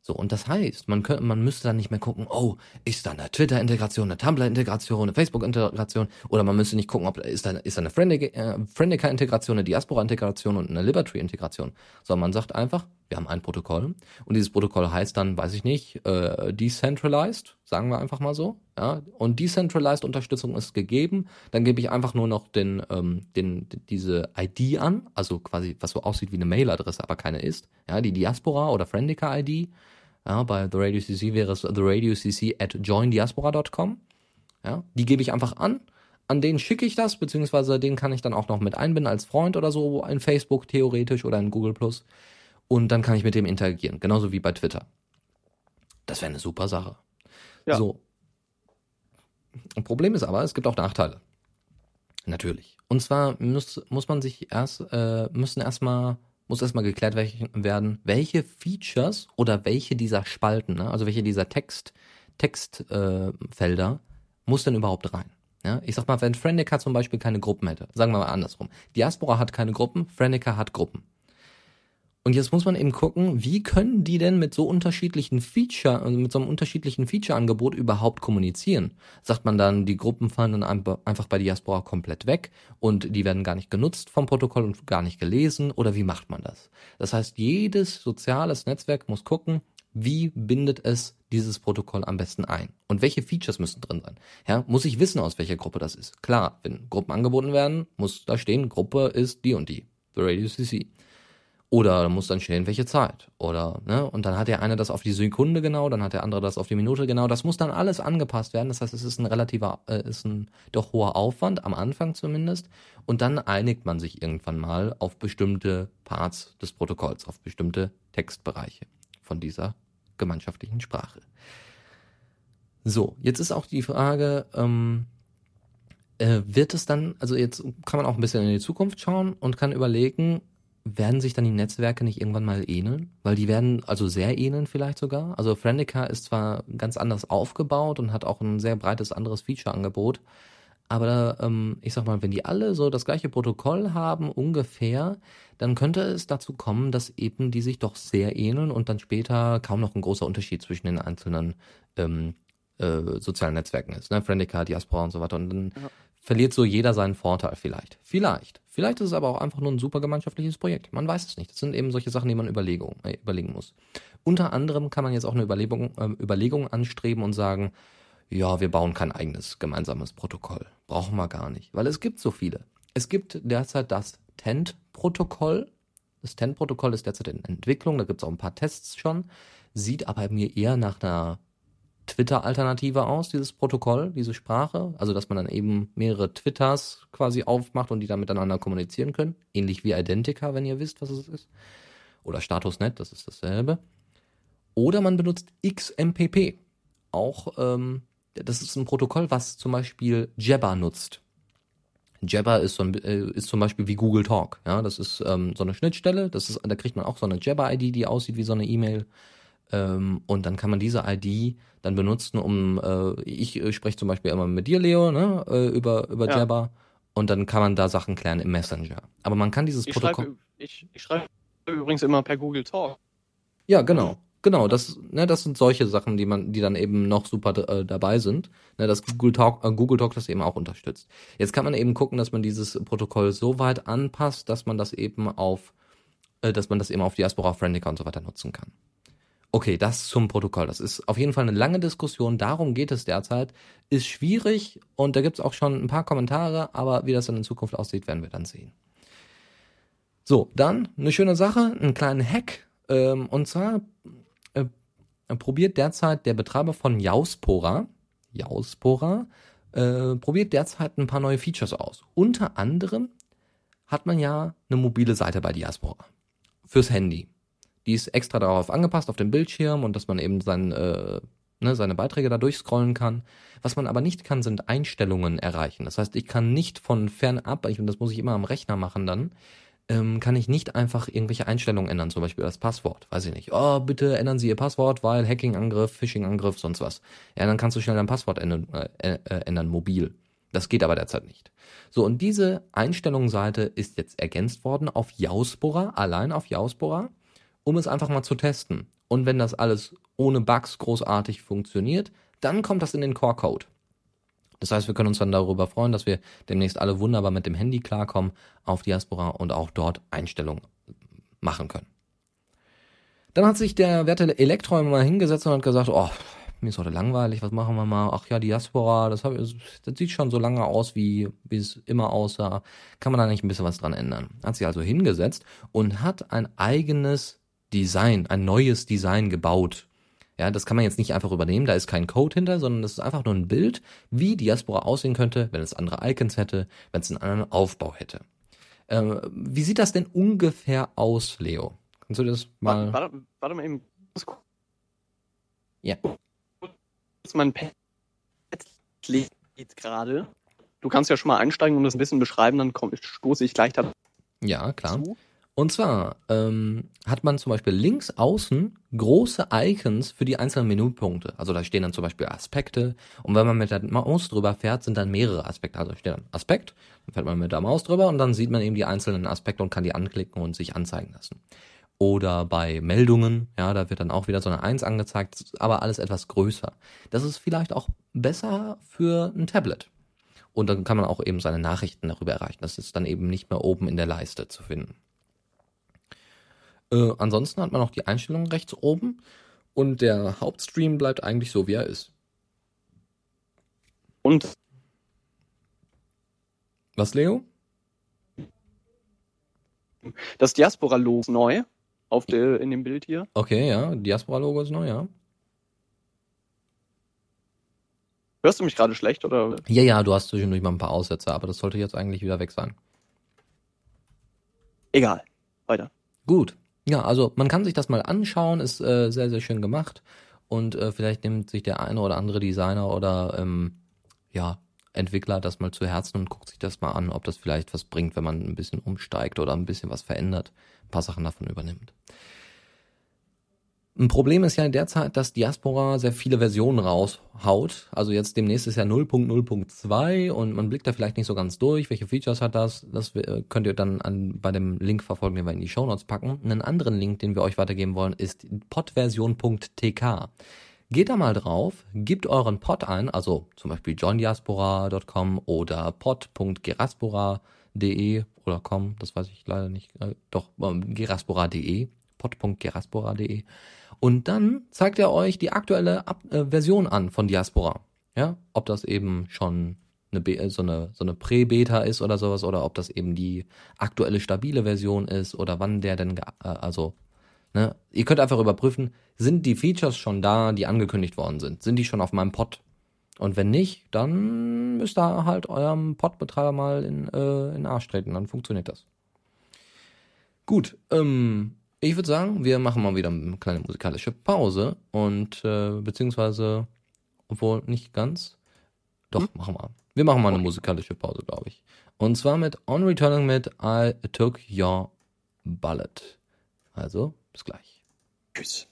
So, und das heißt, man könnte, man müsste dann nicht mehr gucken, oh, ist da eine Twitter-Integration, eine Tumblr-Integration, eine Facebook-Integration, oder man müsste nicht gucken, ob ist da, ist da eine Friendica-Integration, eine Diaspora-Integration und eine Liberty-Integration. Sondern man sagt einfach, wir haben ein Protokoll und dieses Protokoll heißt dann, weiß ich nicht, äh, Decentralized, sagen wir einfach mal so. Ja, und Decentralized Unterstützung ist gegeben. Dann gebe ich einfach nur noch den, ähm, den, diese ID an, also quasi, was so aussieht wie eine Mailadresse, aber keine ist. Ja, die Diaspora oder Friendica ID. Ja, bei The Radio CC wäre es theradiocc at joindiaspora.com. Ja, die gebe ich einfach an. An den schicke ich das, beziehungsweise den kann ich dann auch noch mit einbinden als Freund oder so in Facebook theoretisch oder in Google Plus. Und dann kann ich mit dem interagieren, genauso wie bei Twitter. Das wäre eine super Sache.
Ja.
So. Ein Problem ist aber, es gibt auch Nachteile. Natürlich. Und zwar muss, muss man sich erst, äh, müssen erstmal muss erstmal geklärt werden, welche Features oder welche dieser Spalten, ne, also welche dieser Text, Textfelder äh, Felder muss denn überhaupt rein? Ja, ich sag mal, wenn Friendica zum Beispiel keine Gruppen hätte, sagen wir mal andersrum. Diaspora hat keine Gruppen, Friendica hat Gruppen. Und jetzt muss man eben gucken, wie können die denn mit so unterschiedlichen Feature, also mit so einem unterschiedlichen Feature-Angebot überhaupt kommunizieren? Sagt man dann, die Gruppen fallen dann einfach bei Diaspora komplett weg und die werden gar nicht genutzt vom Protokoll und gar nicht gelesen oder wie macht man das? Das heißt, jedes soziales Netzwerk muss gucken, wie bindet es dieses Protokoll am besten ein? Und welche Features müssen drin sein? Ja, muss ich wissen, aus welcher Gruppe das ist? Klar, wenn Gruppen angeboten werden, muss da stehen, Gruppe ist die und die. The Radio CC. Oder muss dann stehen, welche Zeit. Oder, ne? Und dann hat der eine das auf die Sekunde genau, dann hat der andere das auf die Minute genau. Das muss dann alles angepasst werden. Das heißt, es ist ein relativer, äh, ist ein doch hoher Aufwand, am Anfang zumindest. Und dann einigt man sich irgendwann mal auf bestimmte Parts des Protokolls, auf bestimmte Textbereiche von dieser gemeinschaftlichen Sprache. So, jetzt ist auch die Frage, ähm, äh, wird es dann, also jetzt kann man auch ein bisschen in die Zukunft schauen und kann überlegen, werden sich dann die Netzwerke nicht irgendwann mal ähneln? Weil die werden also sehr ähneln vielleicht sogar. Also Friendica ist zwar ganz anders aufgebaut und hat auch ein sehr breites anderes Feature-Angebot, aber ähm, ich sag mal, wenn die alle so das gleiche Protokoll haben ungefähr, dann könnte es dazu kommen, dass eben die sich doch sehr ähneln und dann später kaum noch ein großer Unterschied zwischen den einzelnen ähm, äh, sozialen Netzwerken ist. Ne? Friendica, Diaspora und so weiter. Und dann ja. Verliert so jeder seinen Vorteil vielleicht. Vielleicht. Vielleicht ist es aber auch einfach nur ein super gemeinschaftliches Projekt. Man weiß es nicht. Das sind eben solche Sachen, die man Überlegung, äh, überlegen muss. Unter anderem kann man jetzt auch eine Überlegung, äh, Überlegung anstreben und sagen, ja, wir bauen kein eigenes gemeinsames Protokoll. Brauchen wir gar nicht, weil es gibt so viele. Es gibt derzeit das Tent-Protokoll. Das Tent-Protokoll ist derzeit in Entwicklung, da gibt es auch ein paar Tests schon, sieht aber mir eher nach einer Twitter-Alternative aus, dieses Protokoll, diese Sprache. Also, dass man dann eben mehrere Twitters quasi aufmacht und die dann miteinander kommunizieren können. Ähnlich wie Identica, wenn ihr wisst, was es ist. Oder StatusNet, das ist dasselbe. Oder man benutzt XMPP. Auch, ähm, das ist ein Protokoll, was zum Beispiel Jabber nutzt. Jabber ist, so ein, äh, ist zum Beispiel wie Google Talk. Ja, das ist ähm, so eine Schnittstelle. Das ist, da kriegt man auch so eine Jabber-ID, die aussieht wie so eine E-Mail. Ähm, und dann kann man diese ID dann benutzen, um, äh, ich äh, spreche zum Beispiel immer mit dir, Leo, ne, äh, über, über
Ja.
Jabber. Und dann kann man da Sachen klären im Messenger. Aber man kann dieses
Ich
Protokoll.
schreibe, ich, ich schreibe übrigens immer per Google Talk.
Ja, genau. Genau, das, ne, das sind solche Sachen, die man, die dann eben noch super äh, dabei sind. Ne, dass Google Talk, äh, Google Talk das eben auch unterstützt. Jetzt kann man eben gucken, dass man dieses Protokoll so weit anpasst, dass man das eben auf, äh, dass man das eben auf Diaspora Friendica und so weiter nutzen kann. Okay, das zum Protokoll. Das ist auf jeden Fall eine lange Diskussion. Darum geht es derzeit. Ist schwierig und da gibt's auch schon ein paar Kommentare, aber wie das dann in Zukunft aussieht, werden wir dann sehen. So, dann eine schöne Sache, einen kleinen Hack. Ähm, und zwar äh, probiert derzeit der Betreiber von Jauspora, Jauspora, äh, probiert derzeit ein paar neue Features aus. Unter anderem hat man ja eine mobile Seite bei Diaspora fürs Handy. Die ist extra darauf angepasst, auf dem Bildschirm und dass man eben sein, äh, ne, seine Beiträge da durchscrollen kann. Was man aber nicht kann, sind Einstellungen erreichen. Das heißt, ich kann nicht von fernab, ich, das muss ich immer am Rechner machen dann, ähm, kann ich nicht einfach irgendwelche Einstellungen ändern, zum Beispiel das Passwort. Weiß ich nicht. Oh, bitte ändern Sie Ihr Passwort, weil Hacking-Angriff, Phishing-Angriff, sonst was. Ja, dann kannst du schnell dein Passwort ändern, äh, äh, ändern mobil. Das geht aber derzeit nicht. So, und diese Einstellungsseite ist jetzt ergänzt worden auf Jauspora, allein auf Jauspora, um es einfach mal zu testen. Und wenn das alles ohne Bugs großartig funktioniert, dann kommt das in den Core-Code. Das heißt, wir können uns dann darüber freuen, dass wir demnächst alle wunderbar mit dem Handy klarkommen auf Diaspora und auch dort Einstellungen machen können. Dann hat sich der werte Elektro mal hingesetzt und hat gesagt, oh, mir ist heute langweilig, was machen wir mal? Ach ja, Diaspora, das, hab, das sieht schon so lange aus, wie, wie es immer aussah. Kann man da nicht ein bisschen was dran ändern? Hat sich also hingesetzt und hat ein eigenes Design, ein neues Design gebaut. Ja, das kann man jetzt nicht einfach übernehmen, da ist kein Code hinter, sondern das ist einfach nur ein Bild, wie Diaspora aussehen könnte, wenn es andere Icons hätte, wenn es einen anderen Aufbau hätte. Ähm, wie sieht das denn ungefähr aus, Leo? Kannst du das mal...
Warte, warte, mal eben.
Ja.
Mein Pad lädt gerade. Du kannst ja schon mal einsteigen und das ein bisschen beschreiben, dann komm, stoße ich gleich dazu.
Ja, klar. Und zwar ähm, hat man zum Beispiel links außen große Icons für die einzelnen Menüpunkte. Also da stehen dann zum Beispiel Aspekte und wenn man mit der Maus drüber fährt, sind dann mehrere Aspekte. Also steht dann Aspekt, dann fährt man mit der Maus drüber und dann sieht man eben die einzelnen Aspekte und kann die anklicken und sich anzeigen lassen. Oder bei Meldungen, ja, da wird dann auch wieder so eine 1 angezeigt, aber alles etwas größer. Das ist vielleicht auch besser für ein Tablet. Und dann kann man auch eben seine Nachrichten darüber erreichen. Das ist dann eben nicht mehr oben in der Leiste zu finden. Äh, ansonsten hat man noch die Einstellungen rechts oben und der Hauptstream bleibt eigentlich so, wie er ist.
Und
Was, Leo?
das Diaspora-Logo ist neu auf der, in dem Bild hier.
Okay, ja, Diaspora-Logo ist neu, ja.
Hörst du mich gerade schlecht oder?
Ja, ja, du hast zwischendurch mal ein paar Aussätze, aber das sollte jetzt eigentlich wieder weg sein.
Egal. Weiter.
Gut. Ja, also man kann sich das mal anschauen, ist äh, sehr, sehr schön gemacht. Und äh, vielleicht nimmt sich der eine oder andere Designer oder ähm, ja, Entwickler das mal zu Herzen und guckt sich das mal an, ob das vielleicht was bringt, wenn man ein bisschen umsteigt oder ein bisschen was verändert, ein paar Sachen davon übernimmt. Ein Problem ist ja derzeit, dass Diaspora sehr viele Versionen raushaut. Also jetzt demnächst ist ja 0.0.2 und man blickt da vielleicht nicht so ganz durch, welche Features hat das. Das äh, könnt ihr dann an, bei dem Link verfolgen, den wir in die Shownotes packen. Einen anderen Link, den wir euch weitergeben wollen, ist podversion.tk. Geht da mal drauf, gebt euren Pod ein, also zum Beispiel johndiaspora.com oder pod.geraspora.de oder com, das weiß ich leider nicht, äh, doch, ähm, geraspora.de, pod.geraspora.de und dann zeigt er euch die aktuelle Ab äh, Version an von Diaspora. Ja, ob das eben schon eine Be äh, so eine, so eine Prä-Beta ist oder sowas oder ob das eben die aktuelle stabile Version ist oder wann der denn, äh, also, ne, ihr könnt einfach überprüfen, sind die Features schon da, die angekündigt worden sind? Sind die schon auf meinem Pod? Und wenn nicht, dann müsst ihr halt eurem Pod-Betreiber mal in, äh, in den Arsch treten, dann funktioniert das. Gut, ähm, ich würde sagen, wir machen mal wieder eine kleine musikalische Pause und äh, beziehungsweise, obwohl nicht ganz, doch,
Hm?
machen wir. Wir machen mal eine musikalische Pause, glaube ich. Und zwar mit On Returning mit I Took Your Bullet. Also, bis gleich.
Tschüss.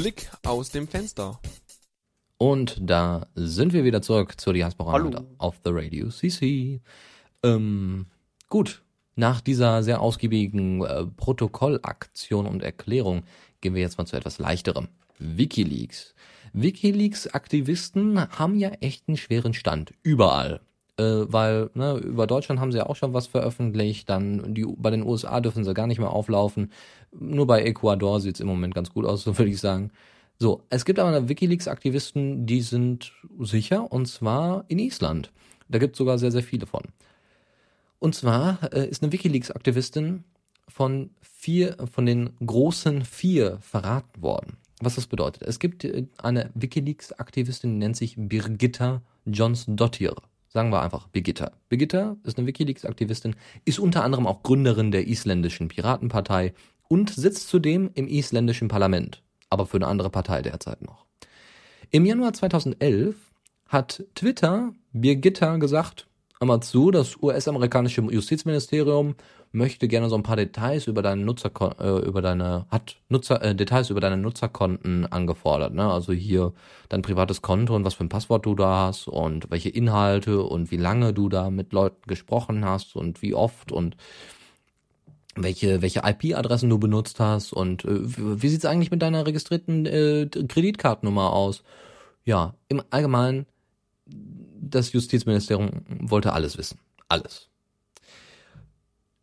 Blick aus dem Fenster.
Und da sind wir wieder zurück zur Diaspora auf the Radio CC. Ähm, gut, nach dieser sehr ausgiebigen äh, Protokollaktion und Erklärung gehen wir jetzt mal zu etwas leichterem. Wikileaks. Wikileaks-Aktivisten haben ja echt einen schweren Stand. Überall. Äh, weil, ne, über Deutschland haben sie ja auch schon was veröffentlicht, dann die, bei den USA dürfen sie gar nicht mehr auflaufen. Nur bei Ecuador sieht's im Moment ganz gut aus, so würde ich sagen. So, es gibt aber Wikileaks-Aktivisten, die sind sicher, und zwar in Island. Da gibt's sogar sehr, sehr viele von. Und zwar äh, ist eine Wikileaks-Aktivistin von vier, von den großen vier verraten worden. Was das bedeutet? Es gibt äh, eine Wikileaks-Aktivistin, die nennt sich Birgitta Johnsdottir. Sagen wir einfach Birgitta. Birgitta ist eine Wikileaks-Aktivistin, ist unter anderem auch Gründerin der isländischen Piratenpartei und sitzt zudem im isländischen Parlament, aber für eine andere Partei derzeit noch. Im Januar 2011 hat Twitter Birgitta gesagt, hör mal zu, das US-amerikanische Justizministerium möchte gerne so ein paar Details über deine Nutzer äh, über deine hat Nutzer äh, Details über deine Nutzerkonten angefordert, ne? Also hier dein privates Konto und was für ein Passwort du da hast und welche Inhalte und wie lange du da mit Leuten gesprochen hast und wie oft und welche welche IP-Adressen du benutzt hast und äh, wie sieht's eigentlich mit deiner registrierten äh, Kreditkartennummer aus? Ja, im Allgemeinen das Justizministerium wollte alles wissen. Alles.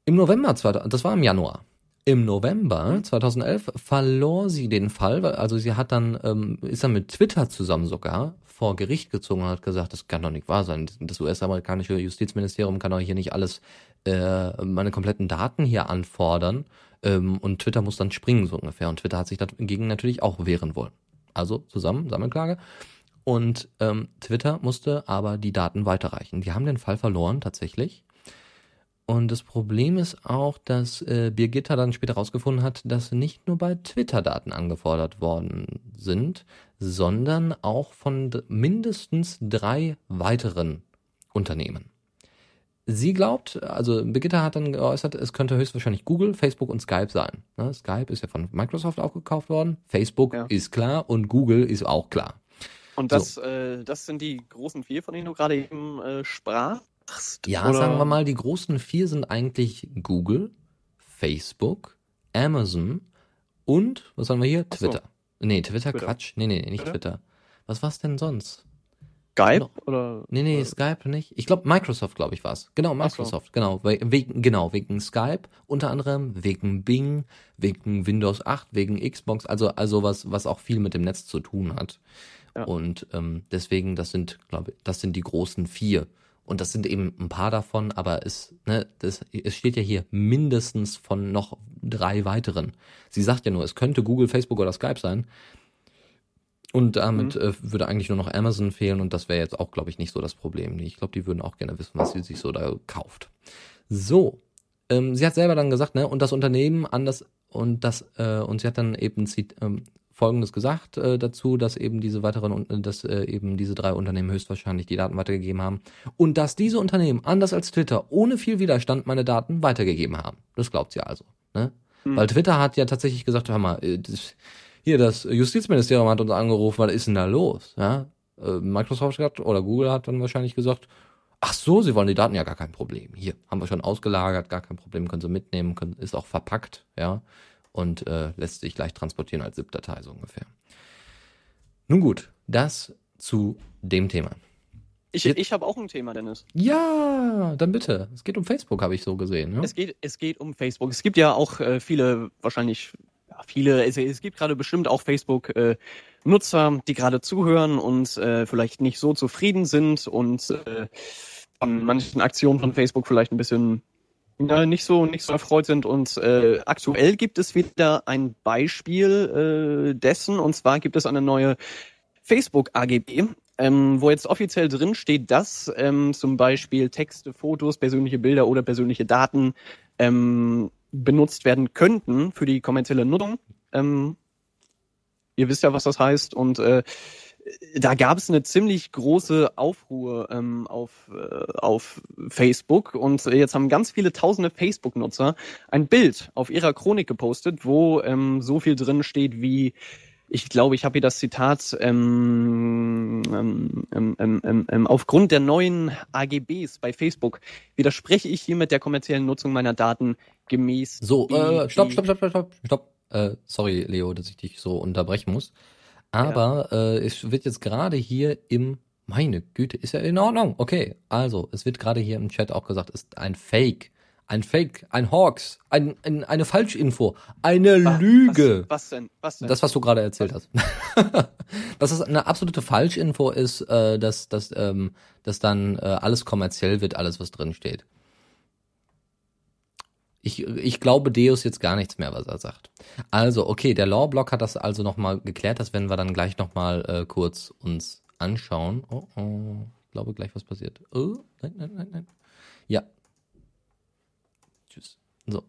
Im November, 2000 das war im Januar. Im November 2011 verlor sie den Fall, also sie hat dann, ähm, ist dann mit Twitter zusammen sogar vor Gericht gezogen und hat gesagt, das kann doch nicht wahr sein. Das US-amerikanische Justizministerium kann doch hier nicht alles, äh, meine kompletten Daten hier anfordern. Ähm, und Twitter muss dann springen, so ungefähr. Und Twitter hat sich dagegen natürlich auch wehren wollen. Also zusammen, Sammelklage. Und ähm, Twitter musste aber die Daten weiterreichen. Die haben den Fall verloren tatsächlich. Und das Problem ist auch, dass äh, Birgitta dann später herausgefunden hat, dass nicht nur bei Twitter Daten angefordert worden sind, sondern auch von mindestens drei weiteren Unternehmen. Sie glaubt, also Birgitta hat dann geäußert, es könnte höchstwahrscheinlich Google, Facebook und Skype sein. Ne? Skype ist ja von Microsoft aufgekauft worden, Facebook
Ja.
ist klar und Google ist auch klar.
Und das, äh, das sind die großen vier, von denen du gerade eben äh, sprachst?
Ja,
Oder-
sagen wir mal, die großen vier sind eigentlich Google, Facebook, Amazon und, was haben wir hier?
Ach so.
Twitter. Nee, Twitter,
Twitter.
Quatsch. Nee, nee, nicht
Twitter?
Twitter. Was war's denn sonst?
Skype? Oder?
Nee, nee,
Äh,
Skype nicht. Ich glaube, Microsoft, glaube ich, war's. Genau,
Ach so.
Microsoft, genau. We- Wegen, genau, wegen Skype unter anderem, wegen Bing, wegen Windows 8, wegen Xbox, also, also was, was auch viel mit dem Netz zu tun hat.
Ja.
Und ähm, deswegen, das sind, glaube ich, das sind die großen vier. Und das sind eben ein paar davon, aber es, ne, das, es steht ja hier mindestens von noch drei weiteren. Sie sagt ja nur, es könnte Google, Facebook oder Skype sein. Und damit
Mhm.
äh, würde eigentlich nur noch Amazon fehlen und das wäre jetzt auch, glaube ich, nicht so das Problem. Ich glaube, die würden auch gerne wissen, was sie sich so da kauft. So, ähm, sie hat selber dann gesagt, ne, und das Unternehmen anders und das äh, und sie hat dann eben ähm, Folgendes gesagt äh, dazu, dass eben diese weiteren, und- äh, dass äh, eben diese drei Unternehmen höchstwahrscheinlich die Daten weitergegeben haben und dass diese Unternehmen anders als Twitter ohne viel Widerstand meine Daten weitergegeben haben. Das glaubt sie also, ne?
Hm.
Weil Twitter hat ja tatsächlich gesagt, hör mal, äh, das, hier das Justizministerium hat uns angerufen, was ist denn da los? Ja? Äh, Microsoft hat oder Google hat dann wahrscheinlich gesagt, ach so, sie wollen die Daten, ja gar kein Problem. Hier haben wir schon ausgelagert, gar kein Problem, können sie mitnehmen, können, ist auch verpackt, ja, und äh, lässt sich leicht transportieren als ZIP-Datei so ungefähr. Nun gut, das zu dem Thema.
Ich,
Jetzt-
ich habe auch ein Thema, Dennis.
Ja, dann bitte. Es geht um Facebook, habe ich so gesehen. Ne?
Es geht, es geht um Facebook. Es gibt ja auch äh, viele, wahrscheinlich, ja, viele, es, es gibt gerade bestimmt auch Facebook-Nutzer, die gerade zuhören und äh, vielleicht nicht so zufrieden sind und äh, an manchen Aktionen von Facebook vielleicht ein bisschen ja, nicht so nicht so erfreut sind. Und äh, aktuell gibt es wieder ein Beispiel äh, dessen, und zwar gibt es eine neue Facebook AGB, ähm, wo jetzt offiziell drin steht, dass ähm, zum Beispiel Texte, Fotos, persönliche Bilder oder persönliche Daten ähm, benutzt werden könnten für die kommerzielle Nutzung. Ähm, ihr wisst ja, was das heißt. Und äh, da gab es eine ziemlich große Aufruhr ähm, auf, äh, auf Facebook und jetzt haben ganz viele tausende Facebook-Nutzer ein Bild auf ihrer Chronik gepostet, wo ähm, so viel drin steht wie ich glaube, ich habe hier das Zitat, ähm, ähm, ähm, ähm, ähm, aufgrund der neuen AGBs bei Facebook widerspreche ich hiermit der kommerziellen Nutzung meiner Daten gemäß.
So, äh, stopp, stopp, stopp, stopp, stopp, stopp. Äh, sorry, Leo, dass ich dich so unterbrechen muss. Aber ja. äh, es wird jetzt gerade hier im, meine Güte, ist ja in Ordnung. Okay, also, es wird gerade hier im Chat auch gesagt, ist ein Fake ein Fake, ein Hawks, ein, ein, eine Falschinfo, eine was, Lüge.
Was, was, denn? Was denn?
Das, was du gerade erzählt was? hast. dass es eine absolute Falschinfo ist, äh, dass, dass, ähm, dass dann äh, alles kommerziell wird, alles, was drin steht. Ich, ich glaube Deus jetzt gar nichts mehr, was er sagt. Also, okay, der Lawblock hat das also nochmal geklärt, das werden wir dann gleich nochmal äh, kurz uns anschauen. Oh, oh, ich glaube gleich, was passiert. Oh, nein, nein, nein, nein. Ja, Tschüss. So.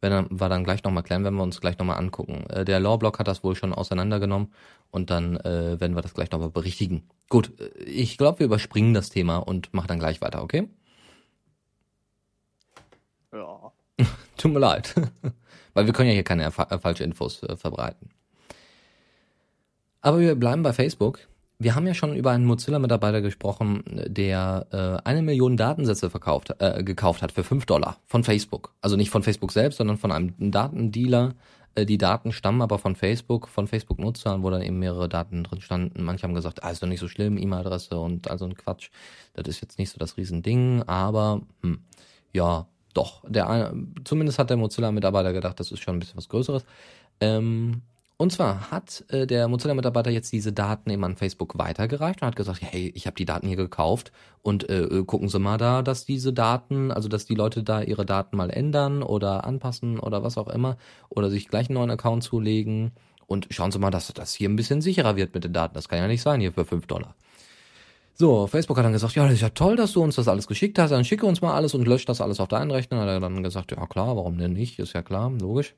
Werden wir dann gleich nochmal klären, wenn wir uns gleich nochmal angucken. Äh, der Lawblock hat das wohl schon auseinandergenommen und dann äh, werden wir das gleich nochmal berichtigen. Gut, äh, ich glaube, wir überspringen das Thema und machen dann gleich weiter, okay?
Ja.
Tut mir leid. Weil wir können ja hier keine äh, falsche Infos äh, verbreiten. Aber wir bleiben bei Facebook. Wir haben ja schon über einen Mozilla-Mitarbeiter gesprochen, der äh, eine Million Datensätze verkauft, äh, gekauft hat für fünf Dollar von Facebook. Also nicht von Facebook selbst, sondern von einem Datendealer. Äh, die Daten stammen aber von Facebook, von Facebook-Nutzern, wo dann eben mehrere Daten drin standen. Manche haben gesagt, ah, ist doch nicht so schlimm, E-Mail-Adresse und also ein Quatsch. Das ist jetzt nicht so das Riesending, aber hm, ja, doch. Der, zumindest hat der Mozilla-Mitarbeiter gedacht, das ist schon ein bisschen was Größeres. Ähm, und zwar hat äh, der Mozilla-Mitarbeiter jetzt diese Daten eben an Facebook weitergereicht und hat gesagt, hey, ich habe die Daten hier gekauft und äh, äh, gucken Sie mal da, dass diese Daten, also dass die Leute da ihre Daten mal ändern oder anpassen oder was auch immer oder sich gleich einen neuen Account zulegen und schauen Sie mal, dass das hier ein bisschen sicherer wird mit den Daten. Das kann ja nicht sein hier für 5 Dollar. So, Facebook hat dann gesagt, ja, das ist ja toll, dass du uns das alles geschickt hast, dann schicke uns mal alles und löscht das alles auf deinen Rechner. Hat er dann gesagt, ja klar, warum denn nicht? Ist ja klar, logisch.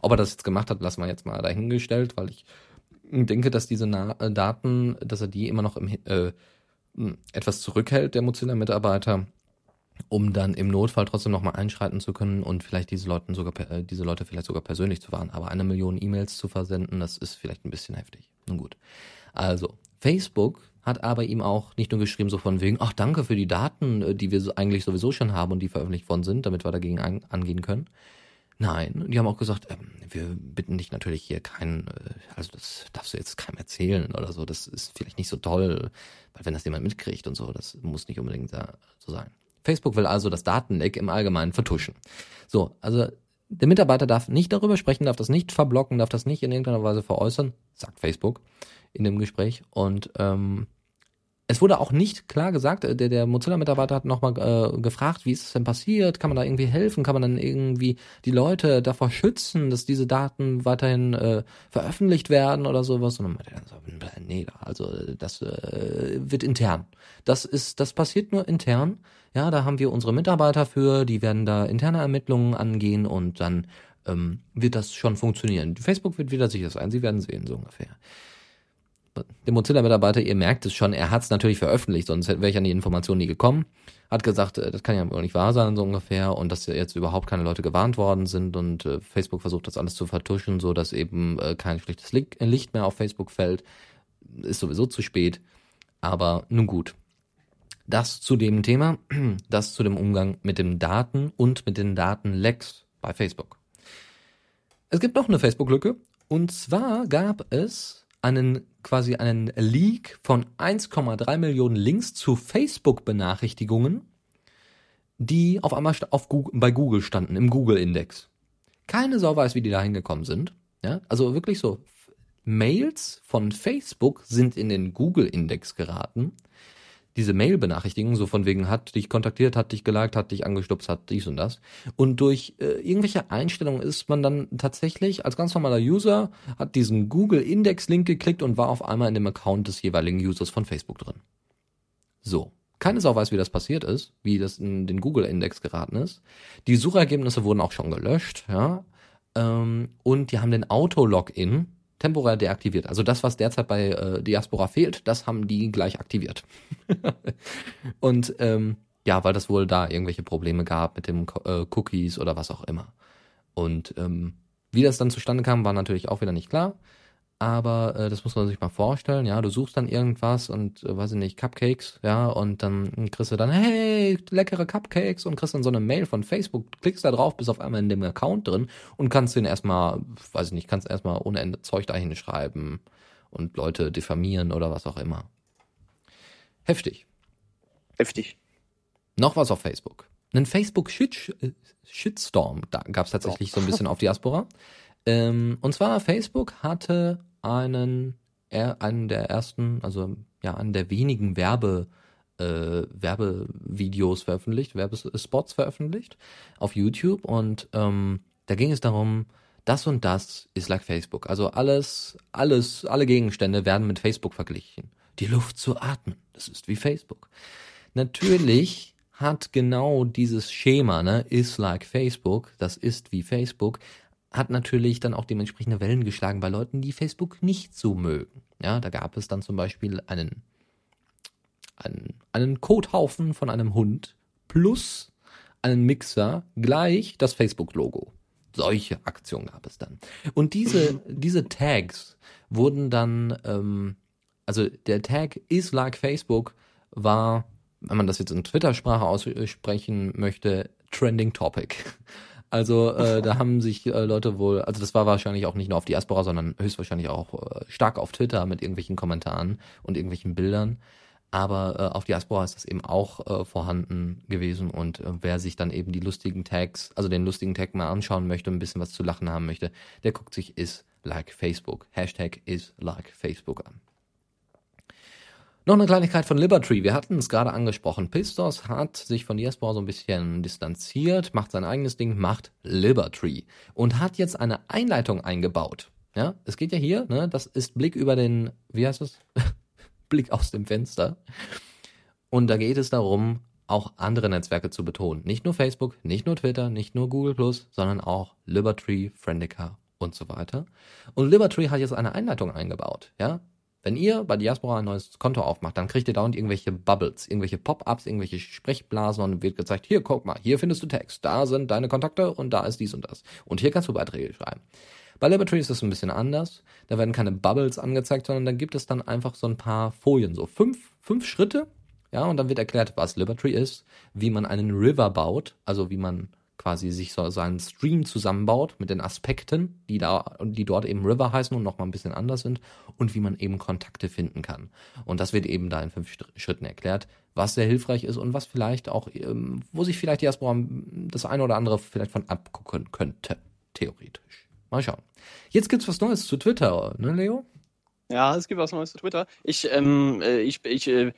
Ob er das jetzt gemacht hat, lassen wir jetzt mal dahingestellt, weil ich denke, dass diese Na äh, Daten, dass er die immer noch im, äh, etwas zurückhält, der Mozilla-Mitarbeiter, um dann im Notfall trotzdem nochmal einschreiten zu können und vielleicht diese Leute sogar äh, diese Leute vielleicht sogar persönlich zu warnen. Aber eine Million E-Mails zu versenden, das ist vielleicht ein bisschen heftig. Nun gut. Also, Facebook hat aber ihm auch nicht nur geschrieben, so von wegen, ach danke für die Daten, äh, die wir so eigentlich sowieso schon haben und die veröffentlicht worden sind, damit wir dagegen angehen können, Nein, die haben auch gesagt, ähm, wir bitten dich natürlich hier keinen, äh, also das darfst du jetzt keinem erzählen oder so, das ist vielleicht nicht so toll, weil wenn das jemand mitkriegt und so, das muss nicht unbedingt so sein. Facebook will also das Datenleck im Allgemeinen vertuschen. So, also der Mitarbeiter darf nicht darüber sprechen, darf das nicht verblocken, darf das nicht in irgendeiner Weise veräußern, sagt Facebook in dem Gespräch. Und ähm, es wurde auch nicht klar gesagt, äh, der, der Mozilla-Mitarbeiter hat nochmal äh, gefragt, wie ist es denn passiert? Kann man da irgendwie helfen? Kann man dann irgendwie die Leute davor schützen, dass diese Daten weiterhin äh, veröffentlicht werden oder sowas? Und dann meinte er so, nee, also das äh, wird intern. Das ist, das passiert nur intern. Ja, da haben wir unsere Mitarbeiter für, die werden da interne Ermittlungen angehen und dann ähm, wird das schon funktionieren. Facebook wird wieder sicher sein, Sie werden sehen, so ungefähr der Mozilla-Mitarbeiter, ihr merkt es schon, er hat es natürlich veröffentlicht, sonst wäre ich an die Information nie gekommen. Hat gesagt, äh, das kann ja wohl nicht wahr sein, so ungefähr, und dass jetzt überhaupt keine Leute gewarnt worden sind und äh, Facebook versucht das alles zu vertuschen, so dass eben äh, kein schlechtes Licht mehr auf Facebook fällt. Ist sowieso zu spät. Aber nun gut. Das zu dem Thema, das zu dem Umgang mit den Daten und mit den Datenlecks bei Facebook. Es gibt noch eine Facebook-Lücke. Und zwar gab es einen quasi einen Leak von 1,3 Millionen Links zu Facebook-Benachrichtigungen, die auf einmal auf Google, bei Google standen, im Google-Index. Keine Sau weiß, wie die da hingekommen sind. Ja, also wirklich so. Mails von Facebook sind in den Google-Index geraten diese Mail-Benachrichtigung, so von wegen hat dich kontaktiert, hat dich geliked, hat dich angestupst, hat dies und das. Und durch äh, irgendwelche Einstellungen ist man dann tatsächlich als ganz normaler User, hat diesen Google-Index-Link geklickt und war auf einmal in dem Account des jeweiligen Users von Facebook drin. So. Keine Sau weiß, wie das passiert ist, wie das in den Google-Index geraten ist. Die Suchergebnisse wurden auch schon gelöscht, ja. Ähm, und die haben den Auto-Login temporär deaktiviert. Also das, was derzeit bei äh, Diaspora fehlt, das haben die gleich aktiviert. und ähm, ja, weil das wohl da irgendwelche Probleme gab mit dem äh, Cookies oder was auch immer. Und ähm, wie das dann zustande kam, war natürlich auch wieder nicht klar. Aber äh, das muss man sich mal vorstellen, ja, du suchst dann irgendwas und, äh, weiß ich nicht, Cupcakes, ja, und dann kriegst du dann, hey, leckere Cupcakes und kriegst dann so eine Mail von Facebook, klickst da drauf, bist auf einmal in dem Account drin und kannst den erstmal, weiß ich nicht, kannst erstmal ohne Ende Zeug dahin schreiben und Leute diffamieren oder was auch immer. Heftig.
Heftig.
Noch was auf Facebook. Einen Facebook-Shitstorm, da gab es tatsächlich so ein bisschen auf Diaspora. Ähm, und zwar Facebook hatte einen, einen der ersten, also ja, einen der wenigen Werbe, äh, Werbevideos veröffentlicht, Werbespots veröffentlicht auf YouTube und ähm, da ging es darum, das und das ist like Facebook. Also alles, alles, alle Gegenstände werden mit Facebook verglichen. Die Luft zu atmen, das ist wie Facebook. Natürlich hat genau dieses Schema, ne, ist like Facebook, das ist wie Facebook, hat natürlich dann auch dementsprechende Wellen geschlagen bei Leuten, die Facebook nicht so mögen. Ja, da gab es dann zum Beispiel einen, einen, einen Kothaufen von einem Hund plus einen Mixer gleich das Facebook-Logo. Solche Aktionen gab es dann. Und diese, diese Tags wurden dann, ähm, also der Tag is like Facebook war, wenn man das jetzt in Twitter-Sprache aussprechen möchte, Trending Topic. Also äh, da haben sich äh, Leute wohl, also das war wahrscheinlich auch nicht nur auf Diaspora, sondern höchstwahrscheinlich auch äh, stark auf Twitter mit irgendwelchen Kommentaren und irgendwelchen Bildern. Aber äh, auf Diaspora ist das eben auch äh, vorhanden gewesen und äh, wer sich dann eben die lustigen Tags, also den lustigen Tag mal anschauen möchte, ein bisschen was zu lachen haben möchte, der guckt sich is like Facebook, Hashtag is like Facebook an. Noch eine Kleinigkeit von Liberty. Wir hatten es gerade angesprochen. Pistos hat sich von Diaspora so ein bisschen distanziert, macht sein eigenes Ding, macht Liberty und hat jetzt eine Einleitung eingebaut. Ja, es geht ja hier, ne, das ist Blick über den, wie heißt es? Blick aus dem Fenster. Und da geht es darum, auch andere Netzwerke zu betonen. Nicht nur Facebook, nicht nur Twitter, nicht nur Google Plus, sondern auch Liberty, Friendica und so weiter. Und Liberty hat jetzt eine Einleitung eingebaut, ja. Wenn ihr bei Diaspora ein neues Konto aufmacht, dann kriegt ihr dauernd irgendwelche Bubbles, irgendwelche Pop-ups, irgendwelche Sprechblasen und wird gezeigt, hier, guck mal, hier findest du Text, da sind deine Kontakte und da ist dies und das. Und hier kannst du Beiträge schreiben. Bei Liberty ist es ein bisschen anders. Da werden keine Bubbles angezeigt, sondern da gibt es dann einfach so ein paar Folien, so fünf, fünf Schritte. Ja, und dann wird erklärt, was Liberty ist, wie man einen River baut, also wie man quasi sich so seinen Stream zusammenbaut mit den Aspekten, die da, die dort eben River heißen und nochmal ein bisschen anders sind und wie man eben Kontakte finden kann. Und das wird eben da in fünf Schritten erklärt, was sehr hilfreich ist und was vielleicht auch, ähm, wo sich vielleicht die Diaspora das eine oder andere vielleicht von abgucken könnte, theoretisch. Mal schauen. Jetzt gibt's was Neues zu Twitter, ne, Leo?
Ja, es gibt was Neues zu Twitter. Ich, ähm, äh, ich, ich äh,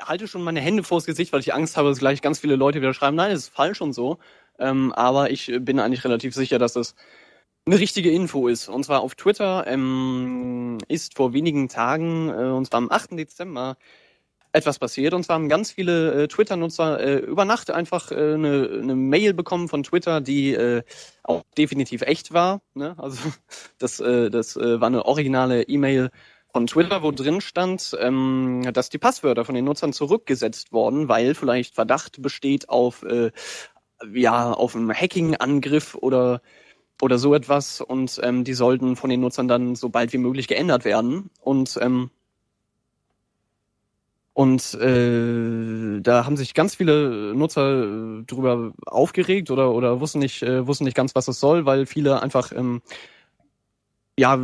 halte schon meine Hände vors Gesicht, weil ich Angst habe, dass gleich ganz viele Leute wieder schreiben, nein, das ist falsch und so. Ähm, aber ich bin eigentlich relativ sicher, dass das eine richtige Info ist. Und zwar auf Twitter ähm, ist vor wenigen Tagen, äh, und zwar am 8. Dezember, etwas passiert. Und zwar haben ganz viele äh, Twitter-Nutzer äh, über Nacht einfach äh, eine, eine Mail bekommen von Twitter, die äh, auch definitiv echt war. Ne? Also das, äh, das äh, war eine originale E-Mail von Twitter, wo drin stand, ähm, dass die Passwörter von den Nutzern zurückgesetzt worden, weil vielleicht Verdacht besteht auf äh, ja, auf einen Hacking-Angriff oder, oder so etwas und ähm, die sollten von den Nutzern dann so bald wie möglich geändert werden. Und ähm, und äh, da haben sich ganz viele Nutzer äh, drüber aufgeregt oder oder wussten nicht äh, wussten nicht ganz, was das soll, weil viele einfach ähm, ja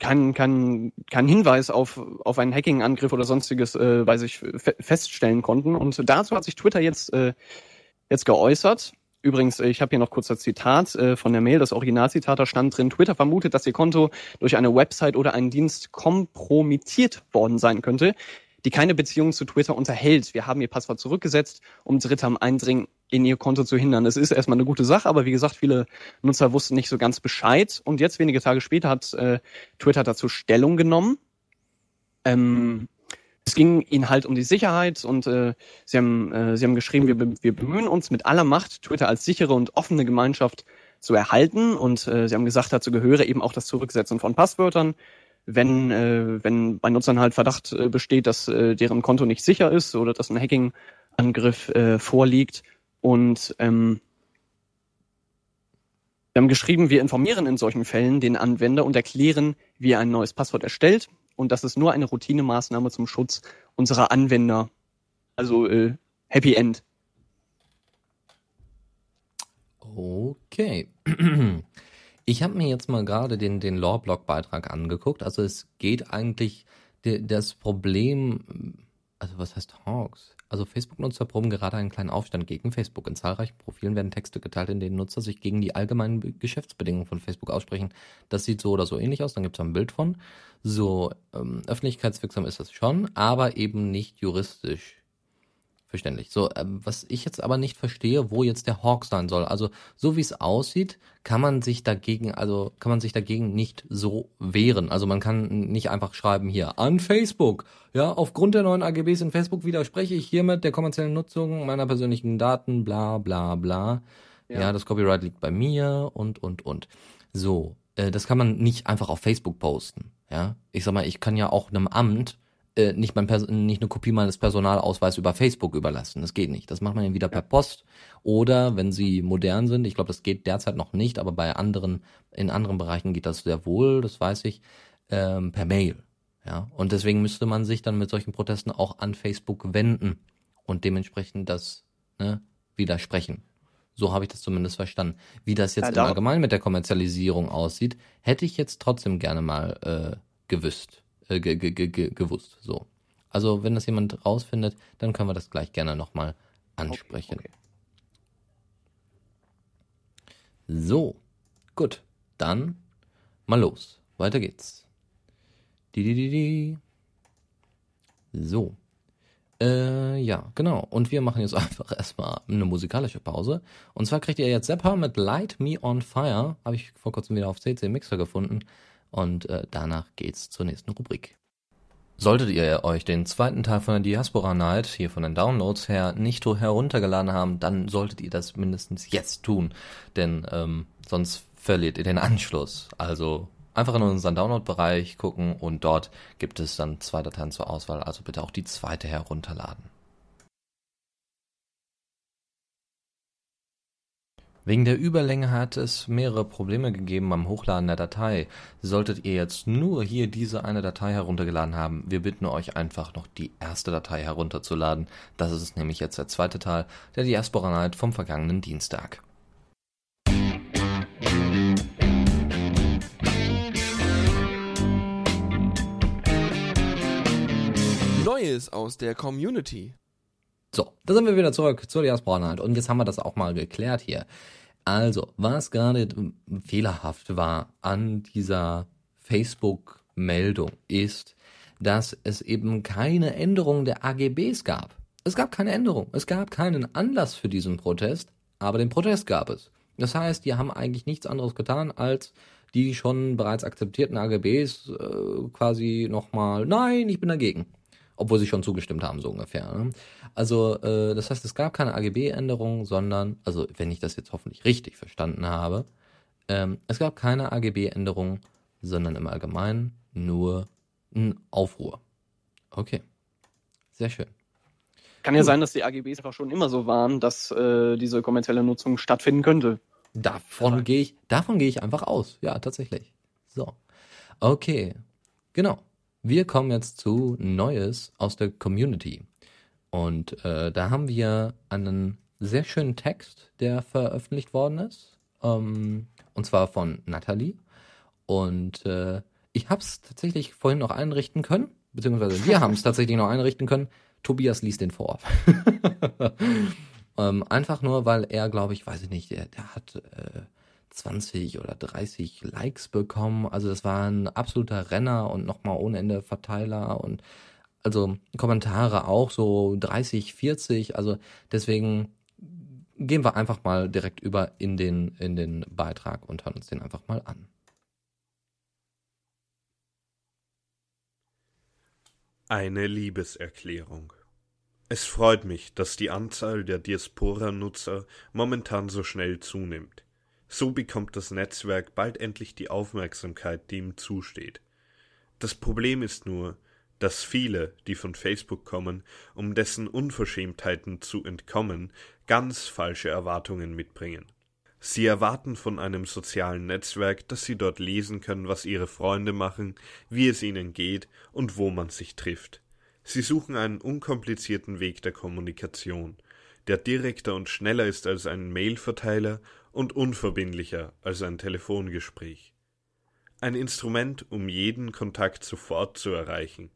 keinen kein, kein Hinweis auf auf einen Hacking-Angriff oder sonstiges äh, bei sich fe feststellen konnten. Und dazu hat sich Twitter jetzt äh, jetzt geäußert. Übrigens, ich habe hier noch kurz das Zitat äh, von der Mail, das Originalzitat, da stand drin, Twitter vermutet, dass ihr Konto durch eine Website oder einen Dienst kompromittiert worden sein könnte, die keine Beziehung zu Twitter unterhält. Wir haben ihr Passwort zurückgesetzt, um Dritte am Eindringen in ihr Konto zu hindern. Es ist erstmal eine gute Sache, aber wie gesagt, viele Nutzer wussten nicht so ganz Bescheid. Und jetzt, wenige Tage später, hat äh, Twitter dazu Stellung genommen. Ähm, es ging ihnen halt um die Sicherheit und äh, sie, haben, äh, sie haben geschrieben, wir, wir bemühen uns mit aller Macht, Twitter als sichere und offene Gemeinschaft zu erhalten. Und äh, sie haben gesagt, dazu gehöre eben auch das Zurücksetzen von Passwörtern. Wenn, äh, wenn bei Nutzern halt Verdacht äh, besteht, dass äh, deren Konto nicht sicher ist oder dass ein Hacking-Angriff äh, vorliegt. Und ähm, Wir haben geschrieben, wir informieren in solchen Fällen den Anwender und erklären, wie er ein neues Passwort erstellt. Und das ist nur eine Routinemaßnahme zum Schutz unserer Anwender. Also äh, Happy End.
Okay. Ich habe mir jetzt mal gerade den, den Lore-Blog-Beitrag angeguckt. Also es geht eigentlich, das Problem, also was heißt Hawks? Also Facebook-Nutzer proben gerade einen kleinen Aufstand gegen Facebook. In zahlreichen Profilen werden Texte geteilt, in denen Nutzer sich gegen die allgemeinen Geschäftsbedingungen von Facebook aussprechen. Das sieht so oder so ähnlich aus, dann gibt es ein Bild von. So ähm, öffentlichkeitswirksam ist das schon, aber eben nicht juristisch Verständlich. So, ähm, was ich jetzt aber nicht verstehe, wo jetzt der Hawk sein soll. Also, so wie es aussieht, kann man sich dagegen, also kann man sich dagegen nicht so wehren. Also man kann nicht einfach schreiben hier an Facebook. Ja, aufgrund der neuen AGBs in Facebook widerspreche ich hiermit der kommerziellen Nutzung meiner persönlichen Daten, bla bla bla. Ja, ja das Copyright liegt bei mir und und und. So, äh, das kann man nicht einfach auf Facebook posten. Ja, ich sag mal, ich kann ja auch einem Amt äh, nicht, mein Pers nicht eine Kopie meines Personalausweises über Facebook überlassen. Das geht nicht. Das macht man entweder per Post oder, wenn sie modern sind, ich glaube, das geht derzeit noch nicht, aber bei anderen, in anderen Bereichen geht das sehr wohl, das weiß ich, ähm, per Mail. Ja, und deswegen müsste man sich dann mit solchen Protesten auch an Facebook wenden und dementsprechend das ne, widersprechen. So habe ich das zumindest verstanden. Wie das jetzt ja, im Allgemeinen mit der Kommerzialisierung aussieht, hätte ich jetzt trotzdem gerne mal äh, gewusst äh, ge, ge, ge, gewusst. So. Also wenn das jemand rausfindet, dann können wir das gleich gerne nochmal ansprechen. Okay, okay. So, gut. Dann mal los. Weiter geht's. Die, die, die, die. So. Äh, ja, genau. Und wir machen jetzt einfach erstmal eine musikalische Pause. Und zwar kriegt ihr jetzt Zappa mit Light Me on Fire. Habe ich vor kurzem wieder auf CC Mixer gefunden. Und äh, danach geht's zur nächsten Rubrik. Solltet ihr euch den zweiten Teil von der Diaspora Night hier von den Downloads her nicht heruntergeladen haben, dann solltet ihr das mindestens jetzt tun, denn ähm, sonst verliert ihr den Anschluss. Also einfach in unseren Download-Bereich gucken und dort gibt es dann zwei Dateien zur Auswahl, also bitte auch die zweite herunterladen. Wegen der Überlänge hat es mehrere Probleme gegeben beim Hochladen der Datei. Solltet ihr jetzt nur hier diese eine Datei heruntergeladen haben, wir bitten euch einfach noch die erste Datei herunterzuladen. Das ist nämlich jetzt der zweite Teil der Diaspora Night vom vergangenen Dienstag.
Neues aus der Community.
So, da sind wir wieder zurück zur Diaspora Night und jetzt haben wir das auch mal geklärt hier. Also, was gerade fehlerhaft war an dieser Facebook-Meldung ist, dass es eben keine Änderung der AGBs gab. Es gab keine Änderung. Es gab keinen Anlass für diesen Protest, aber den Protest gab es. Das heißt, die haben eigentlich nichts anderes getan, als die schon bereits akzeptierten AGBs äh, quasi nochmal, nein, ich bin dagegen obwohl sie schon zugestimmt haben, so ungefähr. Ne? Also, äh, das heißt, es gab keine AGB-Änderung, sondern, also wenn ich das jetzt hoffentlich richtig verstanden habe, ähm, es gab keine AGB-Änderung, sondern im Allgemeinen nur ein Aufruhr. Okay, sehr schön.
Kann ja sein, dass die AGBs einfach schon immer so waren, dass äh, diese kommerzielle Nutzung stattfinden könnte.
Davon gehe ich, davon gehe ich einfach aus. Ja, tatsächlich. So. Okay. Genau. Wir kommen jetzt zu Neues aus der Community. Und äh, da haben wir einen sehr schönen Text, der veröffentlicht worden ist. Ähm, und zwar von Natalie. Und äh, ich habe es tatsächlich vorhin noch einrichten können, beziehungsweise wir haben es tatsächlich noch einrichten können. Tobias liest den vor. ähm, einfach nur, weil er, glaube ich, weiß ich nicht, der, der hat äh, 20 oder 30 Likes bekommen. Also das war ein absoluter Renner und nochmal ohne Ende Verteiler und also Kommentare auch so 30, 40. Also deswegen gehen wir einfach mal direkt über in den, in den Beitrag und hören uns den einfach mal an.
Eine Liebeserklärung. Es freut mich, dass die Anzahl der Diaspora-Nutzer momentan so schnell zunimmt. So bekommt das Netzwerk bald endlich die Aufmerksamkeit, die ihm zusteht. Das Problem ist nur, dass viele, die von Facebook kommen, um dessen Unverschämtheiten zu entkommen, ganz falsche Erwartungen mitbringen. Sie erwarten von einem sozialen Netzwerk, dass sie dort lesen können, was ihre Freunde machen, wie es ihnen geht und wo man sich trifft. Sie suchen einen unkomplizierten Weg der Kommunikation, der direkter und schneller ist als ein Mailverteiler und unverbindlicher als ein Telefongespräch. Ein Instrument, um jeden Kontakt sofort zu erreichen.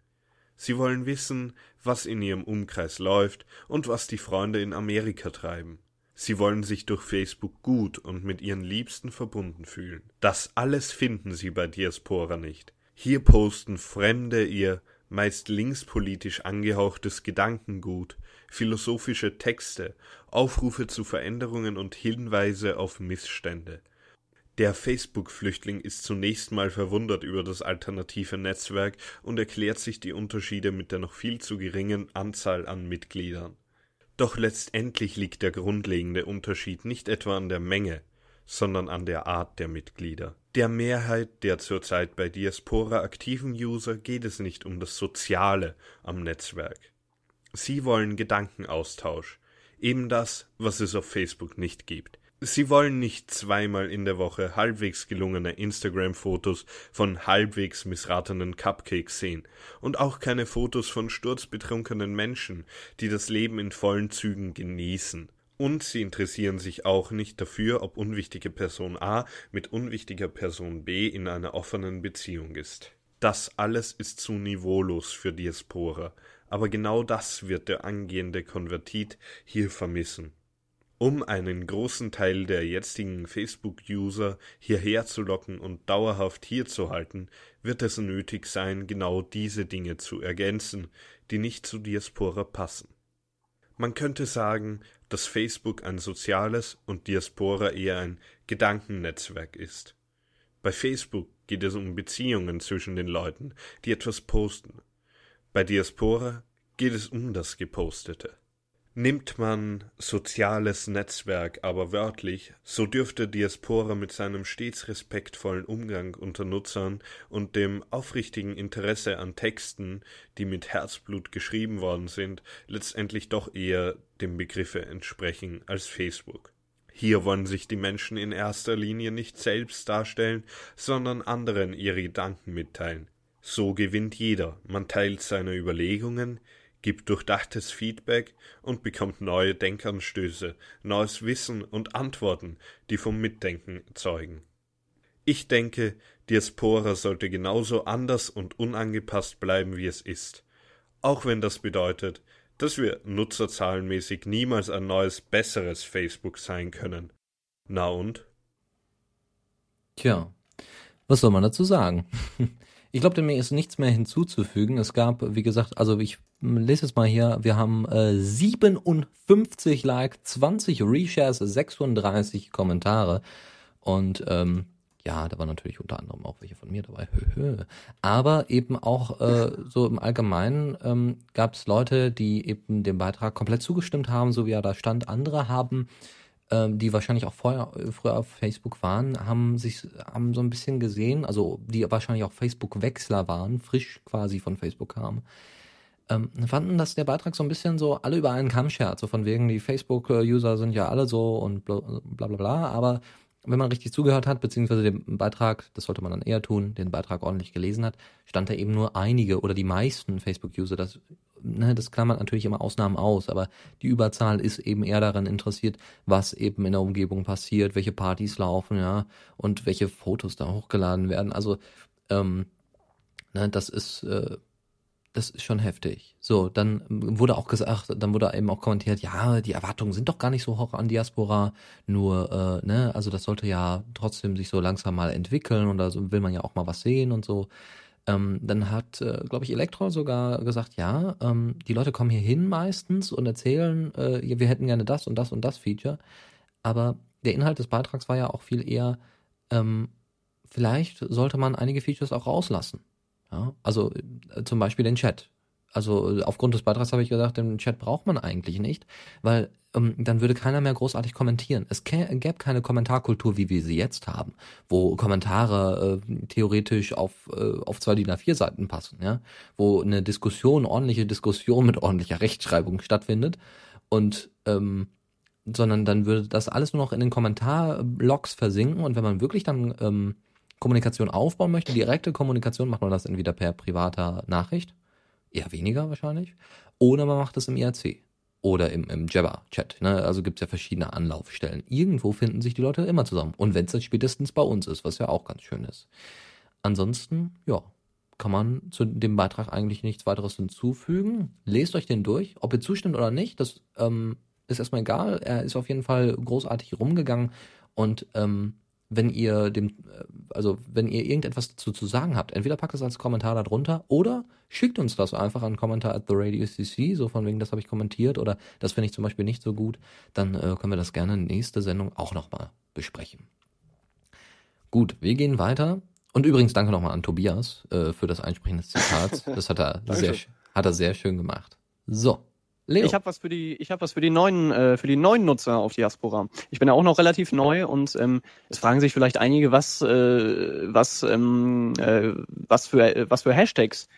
Sie wollen wissen, was in ihrem Umkreis läuft und was die Freunde in Amerika treiben. Sie wollen sich durch Facebook gut und mit ihren Liebsten verbunden fühlen. Das alles finden Sie bei Diaspora nicht. Hier posten Fremde ihr meist linkspolitisch angehauchtes Gedankengut, philosophische Texte, Aufrufe zu Veränderungen und Hinweise auf Missstände. Der Facebook-Flüchtling ist zunächst mal verwundert über das alternative Netzwerk und erklärt sich die Unterschiede mit der noch viel zu geringen Anzahl an Mitgliedern. Doch letztendlich liegt der grundlegende Unterschied nicht etwa an der Menge, sondern an der Art der Mitglieder. Der Mehrheit der zurzeit bei Diaspora aktiven User geht es nicht um das Soziale am Netzwerk. Sie wollen Gedankenaustausch, eben das, was es auf Facebook nicht gibt. Sie wollen nicht zweimal in der Woche halbwegs gelungene Instagram-Fotos von halbwegs missratenen Cupcakes sehen und auch keine Fotos von sturzbetrunkenen Menschen, die das Leben in vollen Zügen genießen. Und sie interessieren sich auch nicht dafür, ob unwichtige Person A mit unwichtiger Person B in einer offenen Beziehung ist. Das alles ist zu niveaulos für Diaspora, aber genau das wird der angehende Konvertit hier vermissen. Um einen großen Teil der jetzigen Facebook-User hierher zu locken und dauerhaft hier zu halten, wird es nötig sein, genau diese Dinge zu ergänzen, die nicht zu Diaspora passen. Man könnte sagen, dass Facebook ein soziales und Diaspora eher ein Gedankennetzwerk ist. Bei Facebook geht es um Beziehungen zwischen den Leuten, die etwas posten. Bei Diaspora geht es um das Gepostete. Nimmt man soziales Netzwerk aber wörtlich, so dürfte Diaspora mit seinem stets respektvollen Umgang unter Nutzern und dem aufrichtigen Interesse an Texten, die mit Herzblut geschrieben worden sind, letztendlich doch eher dem Begriffe entsprechen als Facebook. Hier wollen sich die Menschen in erster Linie nicht selbst darstellen, sondern anderen ihre Gedanken mitteilen. So gewinnt jeder, man teilt seine Überlegungen, gibt durchdachtes Feedback und bekommt neue Denkanstöße, neues Wissen und Antworten, die vom Mitdenken zeugen. Ich denke, Diaspora sollte genauso anders und unangepasst bleiben, wie es ist, auch wenn das bedeutet, dass wir nutzerzahlenmäßig niemals ein neues, besseres Facebook sein können. Na und?
Tja, was soll man dazu sagen? Ich glaube, dem ist nichts mehr hinzuzufügen. Es gab, wie gesagt, also ich lese es mal hier, wir haben äh, 57 Like, 20 Reshares, 36 Kommentare und ähm, ja, da waren natürlich unter anderem auch welche von mir dabei. Aber eben auch äh, so im Allgemeinen ähm, gab es Leute, die eben dem Beitrag komplett zugestimmt haben, so wie er da stand. Andere haben ähm, die wahrscheinlich auch vorher, früher auf Facebook waren, haben sich, haben so ein bisschen gesehen, also die wahrscheinlich auch Facebook-Wechsler waren, frisch quasi von Facebook kamen, ähm, fanden, dass der Beitrag so ein bisschen so alle über einen Kamm schert, so von wegen, die Facebook-User sind ja alle so und bla bla bla, aber wenn man richtig zugehört hat, beziehungsweise den Beitrag, das sollte man dann eher tun, den Beitrag ordentlich gelesen hat, stand da eben nur einige oder die meisten Facebook-User, das, ne, das klammert natürlich immer Ausnahmen aus, aber die Überzahl ist eben eher daran interessiert, was eben in der Umgebung passiert, welche Partys laufen, ja, und welche Fotos da hochgeladen werden. Also, ähm, ne, das ist, äh, das ist schon heftig. So, dann wurde auch gesagt, dann wurde eben auch kommentiert, ja, die Erwartungen sind doch gar nicht so hoch an Diaspora, nur, äh, ne, also das sollte ja trotzdem sich so langsam mal entwickeln und da will man ja auch mal was sehen und so. Ähm, dann hat, äh, glaube ich, Elektro sogar gesagt, ja, ähm, die Leute kommen hier hin meistens und erzählen, äh, wir hätten gerne das und das und das Feature. Aber der Inhalt des Beitrags war ja auch viel eher, ähm, vielleicht sollte man einige Features auch rauslassen. Ja, also äh, zum Beispiel den Chat. Also äh, aufgrund des Beitrags habe ich gesagt, den Chat braucht man eigentlich nicht, weil ähm, dann würde keiner mehr großartig kommentieren. Es gäbe keine Kommentarkultur, wie wir sie jetzt haben, wo Kommentare äh, theoretisch auf, äh, auf zwei DIN A4 Seiten passen, ja, wo eine Diskussion, ordentliche Diskussion mit ordentlicher Rechtschreibung stattfindet und ähm, sondern dann würde das alles nur noch in den Kommentarlogs versinken und wenn man wirklich dann ähm, Kommunikation aufbauen möchte, direkte Kommunikation, macht man das entweder per privater Nachricht, eher weniger wahrscheinlich, oder man macht das im IRC oder im, im Jabber-Chat. Ne? Also gibt's ja verschiedene Anlaufstellen. Irgendwo finden sich die Leute immer zusammen. Und wenn es dann spätestens bei uns ist, was ja auch ganz schön ist. Ansonsten, ja, kann man zu dem Beitrag eigentlich nichts weiteres hinzufügen. Lest euch den durch, ob ihr zustimmt oder nicht, das ähm, ist erstmal egal. Er ist auf jeden Fall großartig rumgegangen und ähm, wenn ihr dem, äh, also wenn ihr irgendetwas dazu zu sagen habt, entweder packt es als Kommentar da drunter oder schickt uns das einfach an Kommentar at the Radio CC, so von wegen, das habe ich kommentiert oder das finde ich zum Beispiel nicht so gut, dann äh, können wir das gerne in nächste Sendung auch nochmal besprechen. Gut, wir gehen weiter. Und übrigens danke nochmal an Tobias äh, für das Einsprechen des Zitats. Das hat er, sehr, hat er sehr schön gemacht. So,
Leo. Ich habe was für die, ich habe was für die neuen, äh, für die neuen Nutzer auf Diaspora. Ich bin ja auch noch relativ neu und ähm, es fragen sich vielleicht einige, was, äh, was, ähm, äh, was für, äh, was für Hashtags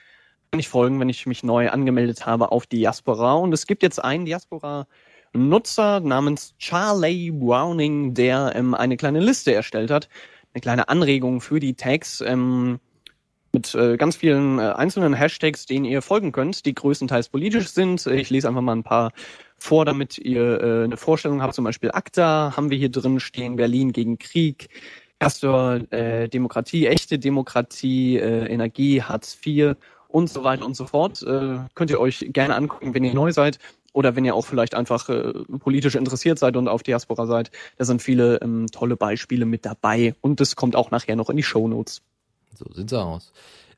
kann ich folgen, wenn ich mich neu angemeldet habe auf Diaspora. Und es gibt jetzt einen Diaspora-Nutzer namens Charlie Browning, der ähm, eine kleine Liste erstellt hat, eine kleine Anregung für die Tags. Ähm, mit äh, ganz vielen äh, einzelnen Hashtags, denen ihr folgen könnt, die größtenteils politisch sind. Ich lese einfach mal ein paar vor, damit ihr äh, eine Vorstellung habt. Zum Beispiel ACTA haben wir hier drin stehen, Berlin gegen Krieg, Castor, äh, Demokratie, echte Demokratie, äh, Energie, Hartz IV und so weiter und so fort. Äh, könnt ihr euch gerne angucken, wenn ihr neu seid oder wenn ihr auch vielleicht einfach äh, politisch interessiert seid und auf Diaspora seid. Da sind viele ähm, tolle Beispiele mit dabei und das kommt auch nachher noch in die Show Notes.
So sieht's aus.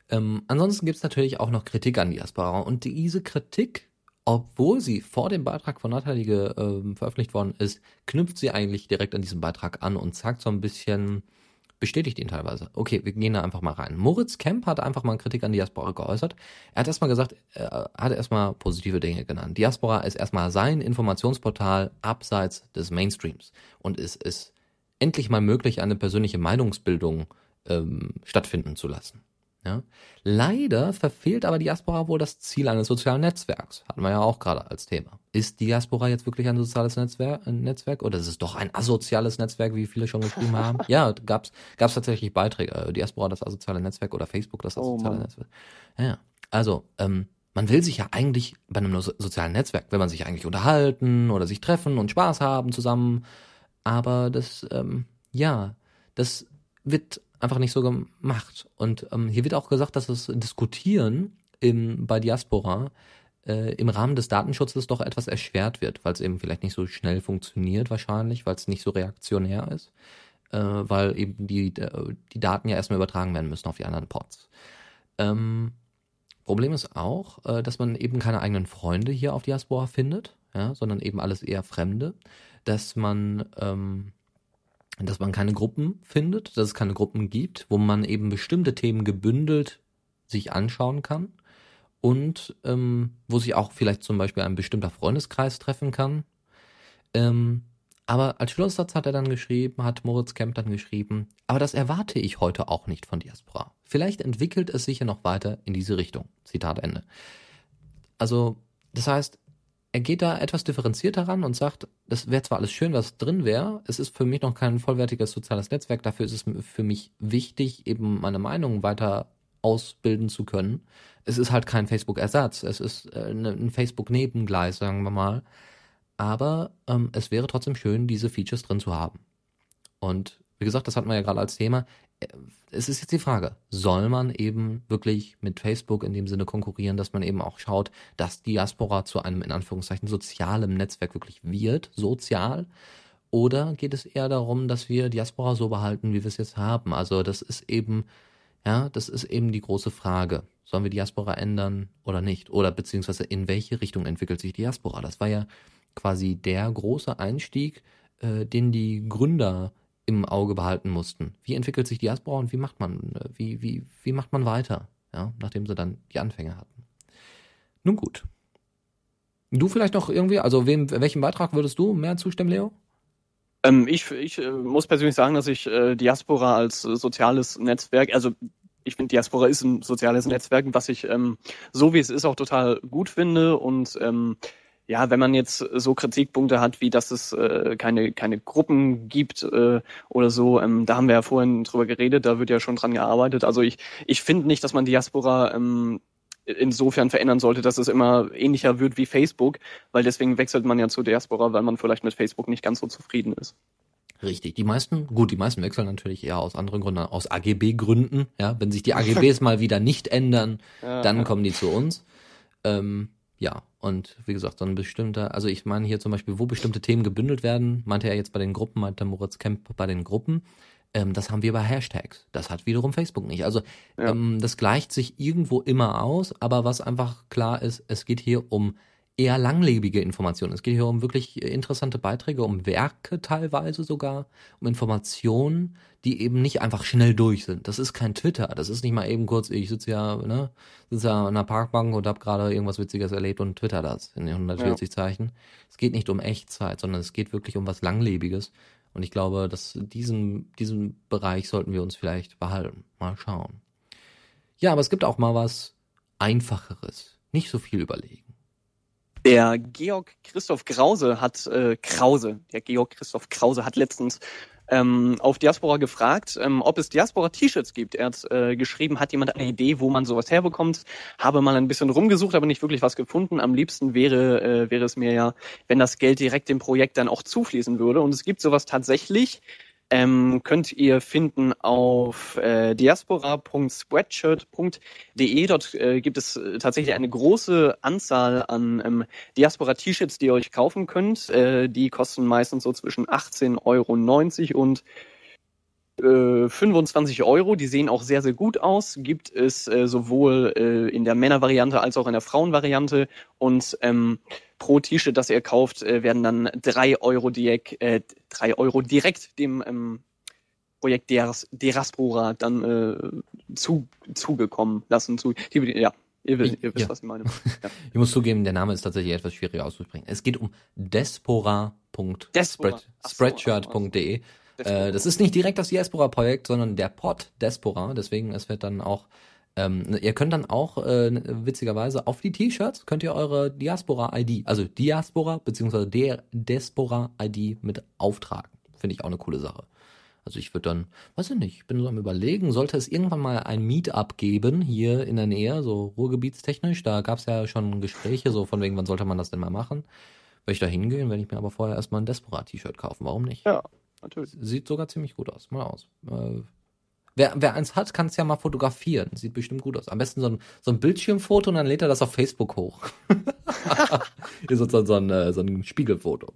Ähm, ansonsten gibt's natürlich auch noch Kritik an Diaspora. Und diese Kritik, obwohl sie vor dem Beitrag von Nathalie äh, veröffentlicht worden ist, knüpft sie eigentlich direkt an diesem Beitrag an und sagt so ein bisschen, bestätigt ihn teilweise. Okay, wir gehen da einfach mal rein. Moritz Kemp hat einfach mal Kritik an Diaspora geäußert. Er hat erstmal gesagt, er hat erstmal positive Dinge genannt. Diaspora ist erstmal sein Informationsportal abseits des Mainstreams. Und es ist endlich mal möglich, eine persönliche Meinungsbildung ähm, stattfinden zu lassen. Ja? Leider verfehlt aber Diaspora wohl das Ziel eines sozialen Netzwerks. Hatten wir ja auch gerade als Thema. Ist Diaspora jetzt wirklich ein soziales Netzwerk, ein Netzwerk oder ist es doch ein asoziales Netzwerk, wie viele schon geschrieben haben? ja, gab's gab's tatsächlich Beiträge. Äh, Diaspora das asoziale Netzwerk oder Facebook das oh asoziale oh Netzwerk. Ja, also ähm, man will sich ja eigentlich bei einem sozialen Netzwerk, will man sich eigentlich unterhalten oder sich treffen und Spaß haben zusammen. Aber das, ähm, ja, das wird einfach nicht so gemacht. Und ähm, hier wird auch gesagt, dass das Diskutieren im, bei Diaspora äh, im Rahmen des Datenschutzes doch etwas erschwert wird, weil es eben vielleicht nicht so schnell funktioniert wahrscheinlich, weil es nicht so reaktionär ist, äh, weil eben die, äh, die Daten ja erstmal übertragen werden müssen auf die anderen Ports. Ähm, Problem ist auch, äh, dass man eben keine eigenen Freunde hier auf Diaspora findet, ja, sondern eben alles eher Fremde, dass man ähm, dass man keine Gruppen findet, dass es keine Gruppen gibt, wo man eben bestimmte Themen gebündelt sich anschauen kann und ähm, wo sich auch vielleicht zum Beispiel ein bestimmter Freundeskreis treffen kann. Ähm, aber als Schlusssatz hat er dann geschrieben, hat Moritz Kemp dann geschrieben, aber das erwarte ich heute auch nicht von Diaspora. Vielleicht entwickelt es sich ja noch weiter in diese Richtung. Zitat Ende. Also, das heißt, er geht da etwas differenzierter ran und sagt, das wäre zwar alles schön, was drin wäre, es ist für mich noch kein vollwertiges soziales Netzwerk, dafür ist es für mich wichtig, eben meine Meinung weiter ausbilden zu können. Es ist halt kein Facebook-Ersatz, es ist äh, ne, ein Facebook-Nebengleis, sagen wir mal. Aber ähm, es wäre trotzdem schön, diese Features drin zu haben. Und wie gesagt, das hatten wir ja gerade als Thema es ist jetzt die Frage, soll man eben wirklich mit Facebook in dem Sinne konkurrieren, dass man eben auch schaut, dass Diaspora zu einem in Anführungszeichen sozialen Netzwerk wirklich wird, sozial? Oder geht es eher darum, dass wir Diaspora so behalten, wie wir es jetzt haben? Also das ist eben, ja, das ist eben die große Frage. Sollen wir Diaspora ändern oder nicht? Oder beziehungsweise in welche Richtung entwickelt sich Diaspora? Das war ja quasi der große Einstieg, äh, den die Gründer im Auge behalten mussten. Wie entwickelt sich Diaspora und wie macht man, wie, wie, wie macht man weiter, ja, nachdem sie dann die Anfänge hatten. Nun gut. Du vielleicht noch irgendwie, also wem, welchem Beitrag würdest du mehr zustimmen, Leo?
Ähm, ich ich äh, muss persönlich sagen, dass ich äh, Diaspora als äh, soziales Netzwerk, also ich finde, Diaspora ist ein soziales Netzwerk, was ich ähm, so wie es ist auch total gut finde und ähm, ja, wenn man jetzt so Kritikpunkte hat, wie dass es äh, keine, keine Gruppen gibt äh, oder so, ähm, da haben wir ja vorhin drüber geredet, da wird ja schon dran gearbeitet. Also ich, ich finde nicht, dass man Diaspora ähm, insofern verändern sollte, dass es immer ähnlicher wird wie Facebook, weil deswegen wechselt man ja zu Diaspora, weil man vielleicht mit Facebook nicht ganz so zufrieden ist.
Richtig. Die meisten, gut, die meisten wechseln natürlich eher aus anderen Gründen, aus AGB-Gründen. Ja, wenn sich die AGBs mal wieder nicht ändern,
Ja,
dann
ja.
kommen die zu uns. Ähm, ja, und wie gesagt, so ein bestimmter, also ich meine hier zum Beispiel, wo bestimmte Themen gebündelt werden, meinte er jetzt bei den Gruppen, meinte Moritz Kemp bei den Gruppen, ähm, das haben wir bei Hashtags. Das hat wiederum Facebook nicht. Also
Ja.
ähm, das gleicht sich irgendwo immer aus, aber was einfach klar ist, es geht hier um eher langlebige Informationen. Es geht hier um wirklich interessante Beiträge, um Werke teilweise sogar, um Informationen, die eben nicht einfach schnell durch sind. Das ist kein Twitter. Das ist nicht mal eben kurz, ich sitze ja, ne, sitze ja in einer Parkbank und habe gerade irgendwas Witziges erlebt und twitter das in den 140 Zeichen. Es geht nicht um Echtzeit, sondern es geht wirklich um was Langlebiges. Und ich glaube, dass diesen, diesen Bereich sollten wir uns vielleicht behalten. Mal schauen. Ja, aber es gibt auch mal was Einfacheres. Nicht so viel überlegen.
Der Georg Christoph Krause hat, äh, Krause, der Georg Christoph Krause hat letztens ähm, auf Diaspora gefragt, ähm, ob es Diaspora-T-Shirts gibt. Er hat äh, geschrieben, hat jemand eine Idee, wo man sowas herbekommt? Habe mal ein bisschen rumgesucht, aber nicht wirklich was gefunden. Am liebsten wäre, äh, wäre es mir ja, wenn das Geld direkt dem Projekt dann auch zufließen würde. Und es gibt sowas tatsächlich. Ähm, könnt ihr finden auf äh, diaspora.spreadshirt.de. Dort äh, gibt es äh, tatsächlich eine große Anzahl an ähm, Diaspora-T-Shirts, die ihr euch kaufen könnt. Äh, die kosten meistens so zwischen 18,90 Euro und äh, 25 Euro. Die sehen auch sehr, sehr gut aus. Gibt es äh, sowohl äh, in der Männervariante als auch in der Frauenvariante. Und ähm, pro T-Shirt, das ihr kauft, äh, werden dann drei Euro, direkt, äh, drei Euro direkt dem ähm, Projekt Deras, Deraspora dann äh, zu, zugekommen lassen. Zu, ja, ihr, wisst- ihr wisst,
Ja.
was ich meine. Ja.
Ich muss zugeben, der Name ist tatsächlich etwas schwieriger auszusprechen. Es geht um
Despora.
despora.spreadshirt.de. Äh, das ist nicht direkt das Diaspora-Projekt, sondern der Pod Despora. Deswegen, es wird dann auch, ähm, ihr könnt dann auch, äh, witzigerweise, auf die T-Shirts könnt ihr eure Diaspora-ID, also Diaspora bzw. der Diaspora-ID mit auftragen. Finde ich auch eine coole Sache. Also ich würde dann, weiß ich nicht, ich bin so am überlegen, sollte es irgendwann mal ein Meetup geben hier in der Nähe, so ruhrgebietstechnisch, da gab es ja schon Gespräche, so von wegen, wann sollte man das denn mal machen? Werde ich da hingehen, werde ich mir aber vorher erstmal ein Despora-T-Shirt kaufen, warum nicht?
Ja, natürlich.
Sieht sogar ziemlich gut aus, mal aus. Äh, wer, wer eins hat, kann es ja mal fotografieren, sieht bestimmt gut aus. Am besten so ein, so ein Bildschirmfoto und dann lädt er das auf Facebook hoch. Hier so, so, ein, äh, so ein Spiegelfoto.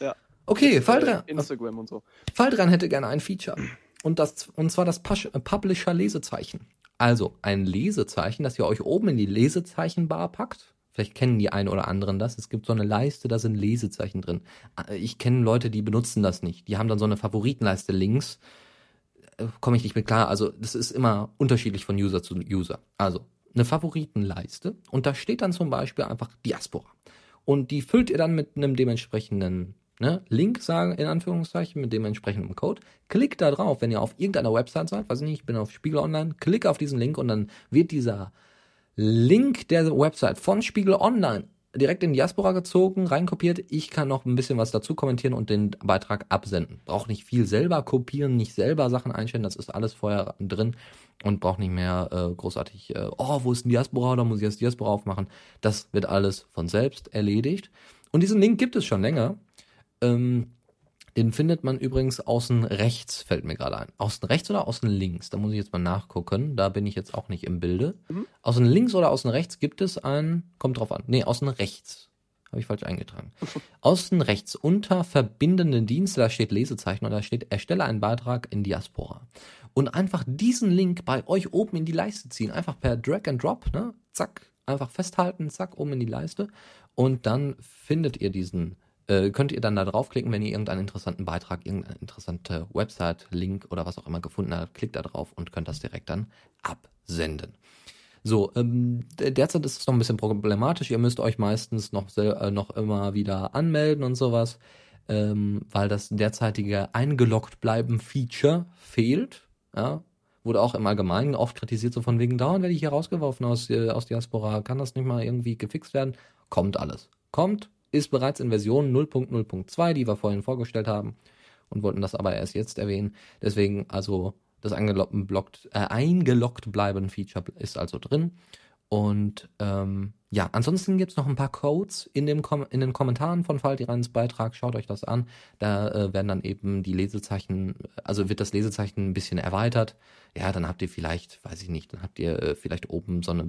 Ja.
Okay, Fall dran.
Instagram und so.
Fall dran hätte gerne ein Feature. Und, das, und zwar das äh, Publisher-Lesezeichen. Also ein Lesezeichen, das ihr euch oben in die Lesezeichenbar packt. Vielleicht kennen die einen oder anderen das. Es gibt so eine Leiste, da sind Lesezeichen drin. Äh, Ich kenne Leute, die benutzen das nicht. Die haben dann so eine Favoritenleiste links. Äh, Komme ich nicht mit klar. Also das ist immer unterschiedlich von User zu User. Also eine Favoritenleiste und da steht dann zum Beispiel einfach Diaspora. Und die füllt ihr dann mit einem dementsprechenden ne, Link, sagen in Anführungszeichen, mit dem entsprechenden Code. Klickt da drauf, wenn ihr auf irgendeiner Website seid, weiß ich nicht, ich bin auf Spiegel Online, klickt auf diesen Link und dann wird dieser Link der Website von Spiegel Online direkt in Diaspora gezogen, reinkopiert. Ich kann noch ein bisschen was dazu kommentieren und den Beitrag absenden. Braucht nicht viel selber kopieren, nicht selber Sachen einstellen, das ist alles vorher drin und braucht nicht mehr äh, großartig, äh, oh, wo ist ein Diaspora, da muss ich jetzt Diaspora aufmachen. Das wird alles von selbst erledigt. Und diesen Link gibt es schon länger. Ähm, den findet man übrigens außen rechts, fällt mir gerade ein. Außen rechts oder außen links? Da muss ich jetzt mal nachgucken. Da bin ich jetzt auch nicht im Bilde. Außen links oder außen rechts gibt es ein, kommt drauf an. Nee, außen rechts. Habe ich falsch eingetragen. außen rechts unter verbindenden Dienste, da steht Lesezeichen und da steht, erstelle einen Beitrag in Diaspora. Und einfach diesen Link bei euch oben in die Leiste ziehen. Einfach per Drag and Drop, ne? Zack, einfach festhalten, zack, oben in die Leiste. Und dann findet ihr diesen äh, könnt ihr dann da draufklicken, wenn ihr irgendeinen interessanten Beitrag, irgendeine interessante Website, Link oder was auch immer gefunden habt, klickt da drauf und könnt das direkt dann absenden. So, ähm, de- derzeit ist es noch ein bisschen problematisch. Ihr müsst euch meistens noch, äh, noch immer wieder anmelden und sowas, ähm, weil das derzeitige eingeloggt bleiben Feature fehlt. Ja, wurde auch im Allgemeinen oft kritisiert, so von wegen dauernd werde ich hier rausgeworfen aus, äh, aus Diaspora, kann das nicht mal irgendwie gefixt werden? Kommt alles. kommt, ist bereits in Version 0.0.2, die wir vorhin vorgestellt haben und wollten das aber erst jetzt erwähnen. Deswegen also das eingeloggt, äh, eingeloggt bleiben Feature ist also drin. Und ähm, ja, ansonsten gibt's noch ein paar Codes in, dem Kom in den Kommentaren von Faltirans Beitrag. Schaut euch das an. Da äh, werden dann eben die Lesezeichen, also wird das Lesezeichen ein bisschen erweitert. Ja, dann habt ihr vielleicht, weiß ich nicht, dann habt ihr äh, vielleicht oben so eine,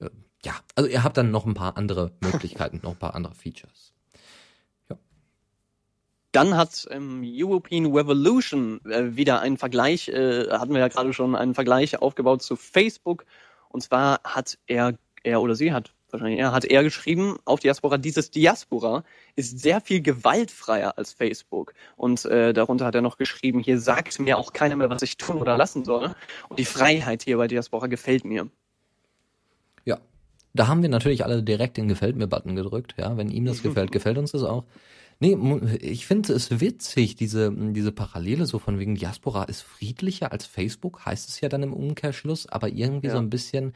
äh, ja, also ihr habt dann noch ein paar andere Möglichkeiten, noch ein paar andere Features.
Dann hat ähm, European Revolution äh, wieder einen Vergleich, äh, hatten wir ja gerade schon einen Vergleich aufgebaut zu Facebook. Und zwar hat er, er oder sie hat wahrscheinlich er, hat er geschrieben auf Diaspora, dieses Diaspora ist sehr viel gewaltfreier als Facebook. Und äh, darunter hat er noch geschrieben, hier sagt mir auch keiner mehr, was ich tun oder lassen soll. Und die Freiheit hier bei Diaspora gefällt mir.
Da haben wir natürlich alle direkt den Gefällt mir-Button gedrückt. Ja, wenn ihm das gefällt, gefällt uns das auch. Nee, ich finde es witzig, diese, diese Parallele so von wegen Diaspora ist friedlicher als Facebook, heißt es ja dann im Umkehrschluss, aber irgendwie ja. so ein bisschen,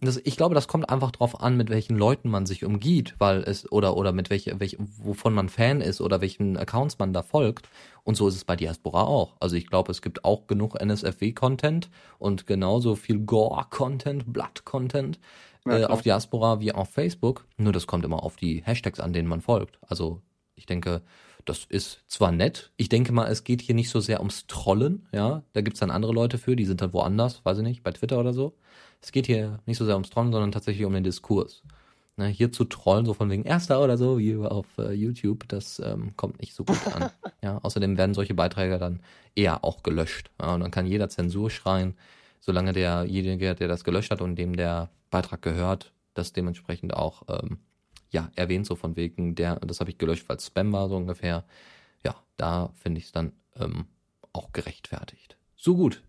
das, ich glaube, das kommt einfach drauf an, mit welchen Leuten man sich umgibt, weil es, oder, oder mit welche, welch, wovon man Fan ist oder welchen Accounts man da folgt. Und so ist es bei Diaspora auch. Also ich glaube, es gibt auch genug NSFW-Content und genauso viel Gore-Content, Blood-Content ja, äh, auf Diaspora wie auf Facebook. Nur das kommt immer auf die Hashtags an, denen man folgt. Also ich denke, das ist zwar nett, ich denke mal, es geht hier nicht so sehr ums Trollen, ja. Da gibt's dann andere Leute für, die sind dann woanders, weiß ich nicht, bei Twitter oder so. Es geht hier nicht so sehr ums Trollen, sondern tatsächlich um den Diskurs. Ne, hier zu trollen, so von wegen Erster oder so, wie auf äh, YouTube, das ähm, kommt nicht so gut an. ja, außerdem werden solche Beiträge dann eher auch gelöscht. Ja, und dann kann jeder Zensur schreien, solange derjenige, der das gelöscht hat und dem der Beitrag gehört, das dementsprechend auch ähm, ja, erwähnt, so von wegen, der, das habe ich gelöscht, weil es Spam war, so ungefähr. Ja, da finde ich es dann ähm, auch gerechtfertigt. So gut.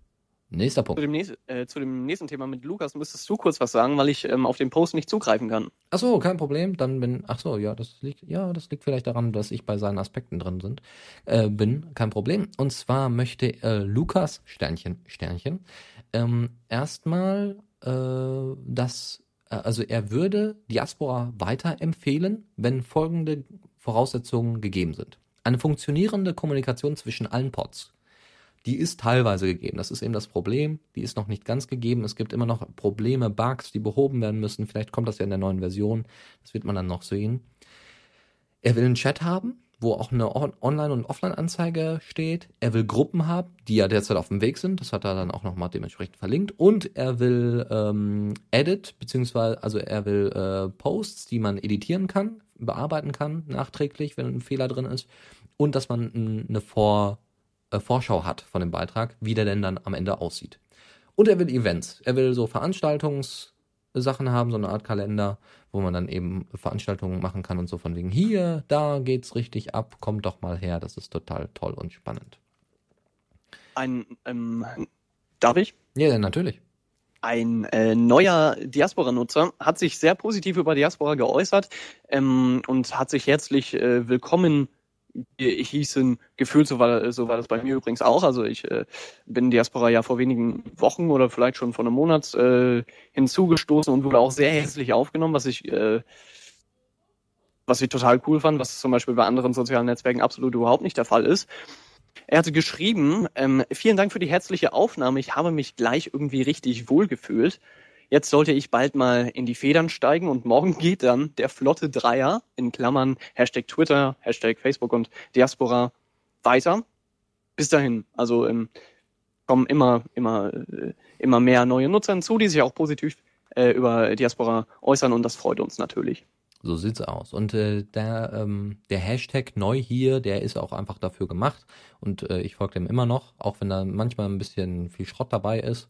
Nächster Punkt.
Zu dem, nächsten, äh, zu dem nächsten Thema mit Lukas müsstest du kurz was sagen, weil ich ähm, auf den Post nicht zugreifen kann.
Ach so, kein Problem. Dann bin, ach so, ja, das liegt, ja, das liegt vielleicht daran, dass ich bei seinen Aspekten drin sind, äh, bin. Kein Problem. Und zwar möchte äh, Lukas Sternchen, Sternchen, ähm, erstmal äh, das äh, also er würde Diaspora weiterempfehlen, wenn folgende Voraussetzungen gegeben sind. Eine funktionierende Kommunikation zwischen allen Pods. Die ist teilweise gegeben. Das ist eben das Problem. Die ist noch nicht ganz gegeben. Es gibt immer noch Probleme, Bugs, die behoben werden müssen. Vielleicht kommt das ja in der neuen Version. Das wird man dann noch sehen. Er will einen Chat haben, wo auch eine Online- und Offline-Anzeige steht. Er will Gruppen haben, die ja derzeit auf dem Weg sind. Das hat er dann auch nochmal dementsprechend verlinkt. Und er will ähm, Edit, beziehungsweise, also er will äh, Posts, die man editieren kann, bearbeiten kann, nachträglich, wenn ein Fehler drin ist. Und dass man eine Vor, äh, Vorschau hat von dem Beitrag, wie der denn dann am Ende aussieht. Und er will Events. Er will so Veranstaltungs- Sachen haben, so eine Art Kalender, wo man dann eben Veranstaltungen machen kann und so von wegen hier, da geht's richtig ab, kommt doch mal her, das ist total toll und spannend.
Ein, ähm, darf ich?
Ja, natürlich.
Ein äh, neuer Diaspora-Nutzer hat sich sehr positiv über Diaspora geäußert ähm, und hat sich herzlich äh, willkommen hießen, gefühlt, so war, so war das bei mir übrigens auch. Also ich äh, bin Diaspora ja vor wenigen Wochen oder vielleicht schon vor einem Monat äh, hinzugestoßen und wurde auch sehr herzlich aufgenommen, was ich, äh, was ich total cool fand, was zum Beispiel bei anderen sozialen Netzwerken absolut überhaupt nicht der Fall ist. Er hatte geschrieben, ähm, vielen Dank für die herzliche Aufnahme. Ich habe mich gleich irgendwie richtig wohl gefühlt. Jetzt sollte ich bald mal in die Federn steigen und morgen geht dann der flotte Dreier in Klammern Hashtag Twitter, Hashtag Facebook und Diaspora weiter. Bis dahin, also ähm, kommen immer, immer, äh, immer mehr neue Nutzer hinzu, die sich auch positiv äh, über Diaspora äußern und das freut uns natürlich.
So sieht's aus. Und äh, der, ähm, der Hashtag neu hier, der ist auch einfach dafür gemacht. Und äh, ich folge dem immer noch, auch wenn da manchmal ein bisschen viel Schrott dabei ist.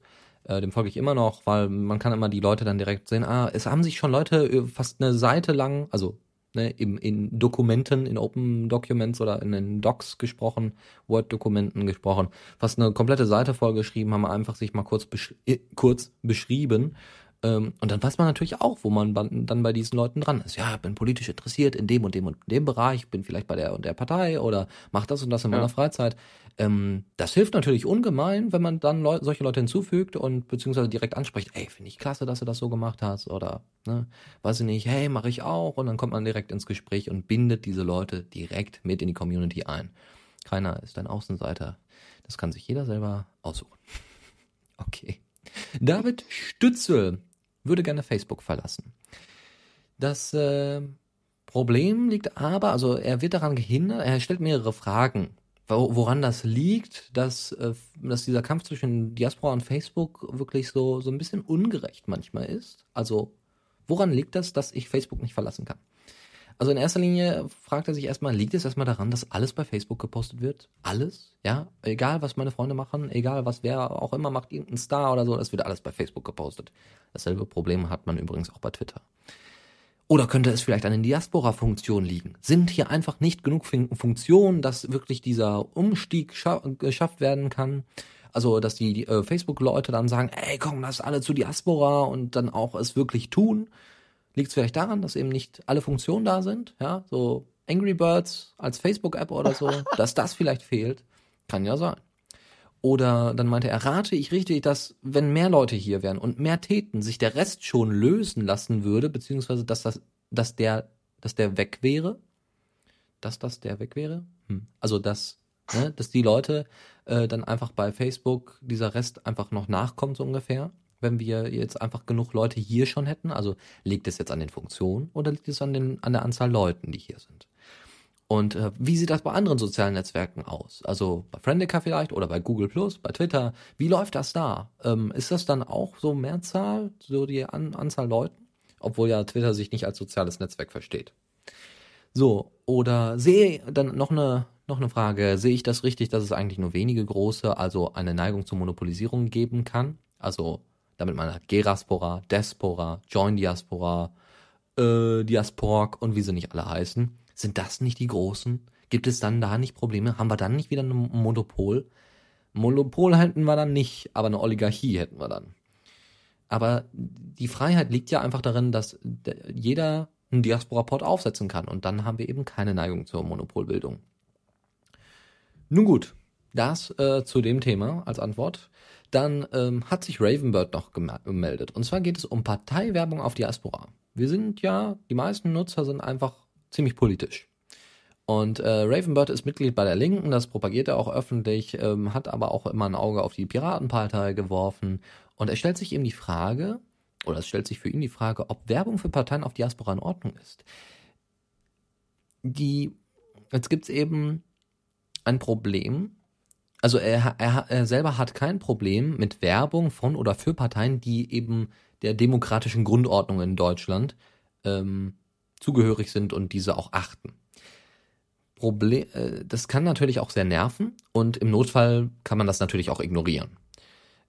Äh, dem folge ich immer noch, weil man kann immer die Leute dann direkt sehen, ah, es haben sich schon Leute äh, fast eine Seite lang, also ne, in, in Dokumenten, in Open Documents oder in den Docs gesprochen, Word-Dokumenten gesprochen, fast eine komplette Seite vollgeschrieben, haben einfach sich mal kurz, besch äh, kurz beschrieben, und dann weiß man natürlich auch, wo man dann bei diesen Leuten dran ist. Ja, bin politisch interessiert in dem und dem und dem Bereich, bin vielleicht bei der und der Partei oder mach das und das in meiner ja. Freizeit. Ähm, das hilft natürlich ungemein, wenn man dann Leu solche Leute hinzufügt und beziehungsweise direkt anspricht, ey, finde ich klasse, dass du das so gemacht hast oder, ne, weiß ich nicht, hey, mache ich auch und dann kommt man direkt ins Gespräch und bindet diese Leute direkt mit in die Community ein. Keiner ist ein Außenseiter. Das kann sich jeder selber aussuchen. Okay. David Stützel würde gerne Facebook verlassen. Das äh, Problem liegt aber, also er wird daran gehindert, er stellt mehrere Fragen, woran das liegt, dass, äh, dass dieser Kampf zwischen Diaspora und Facebook wirklich so, so ein bisschen ungerecht manchmal ist. Also woran liegt das, dass ich Facebook nicht verlassen kann? Also in erster Linie fragt er sich erstmal, liegt es erstmal daran, dass alles bei Facebook gepostet wird? Alles? Ja? Egal, was meine Freunde machen, egal, was wer auch immer macht, irgendein Star oder so, das wird alles bei Facebook gepostet. Dasselbe Problem hat man übrigens auch bei Twitter. Oder könnte es vielleicht an den Diaspora-Funktionen liegen? Sind hier einfach nicht genug Funktionen, dass wirklich dieser Umstieg geschafft werden kann? Also, dass die, die äh, Facebook-Leute dann sagen, ey, komm, lass alle zu Diaspora und dann auch es wirklich tun. Liegt es vielleicht daran, dass eben nicht alle Funktionen da sind? Ja, so Angry Birds als Facebook-App oder so, dass das vielleicht fehlt? Kann ja sein. Oder dann meinte er, rate ich richtig, dass wenn mehr Leute hier wären und mehr täten, sich der Rest schon lösen lassen würde, beziehungsweise dass das, dass der, dass der weg wäre? Dass das der weg wäre? Hm. Also dass, ne, dass die Leute äh, dann einfach bei Facebook dieser Rest einfach noch nachkommt, so ungefähr wenn wir jetzt einfach genug Leute hier schon hätten? Also liegt es jetzt an den Funktionen oder liegt es an, den, an der Anzahl Leuten, die hier sind? Und äh, wie sieht das bei anderen sozialen Netzwerken aus? Also bei Friendica vielleicht oder bei Google Plus, bei Twitter. Wie läuft das da? Ähm, ist das dann auch so Mehrzahl, so die an Anzahl Leuten? Obwohl ja Twitter sich nicht als soziales Netzwerk versteht. So, oder sehe dann noch eine, noch eine Frage, sehe ich das richtig, dass es eigentlich nur wenige große, also eine Neigung zur Monopolisierung geben kann? Also damit man hat Geraspora, Despora, Join Diaspora, äh, Diasporg und wie sie nicht alle heißen. Sind das nicht die großen? Gibt es dann da nicht Probleme? Haben wir dann nicht wieder ein Monopol? Monopol hätten wir dann nicht, aber eine Oligarchie hätten wir dann. Aber die Freiheit liegt ja einfach darin, dass jeder einen Diaspora-Port aufsetzen kann und dann haben wir eben keine Neigung zur Monopolbildung. Nun gut, das äh, zu dem Thema als Antwort. Dann ähm, hat sich Ravenbird noch gemeldet. Und zwar geht es um Parteiwerbung auf Diaspora. Wir sind ja, die meisten Nutzer sind einfach ziemlich politisch. Und äh, Ravenbird ist Mitglied bei der Linken, das propagiert er auch öffentlich, ähm, hat aber auch immer ein Auge auf die Piratenpartei geworfen. Und er stellt sich eben die Frage, oder es stellt sich für ihn die Frage, ob Werbung für Parteien auf Diaspora in Ordnung ist. Die, jetzt gibt es eben ein Problem, also er, er, er selber hat kein Problem mit Werbung von oder für Parteien, die eben der demokratischen Grundordnung in Deutschland ähm, zugehörig sind und diese auch achten. Problem, äh, das kann natürlich auch sehr nerven und im Notfall kann man das natürlich auch ignorieren.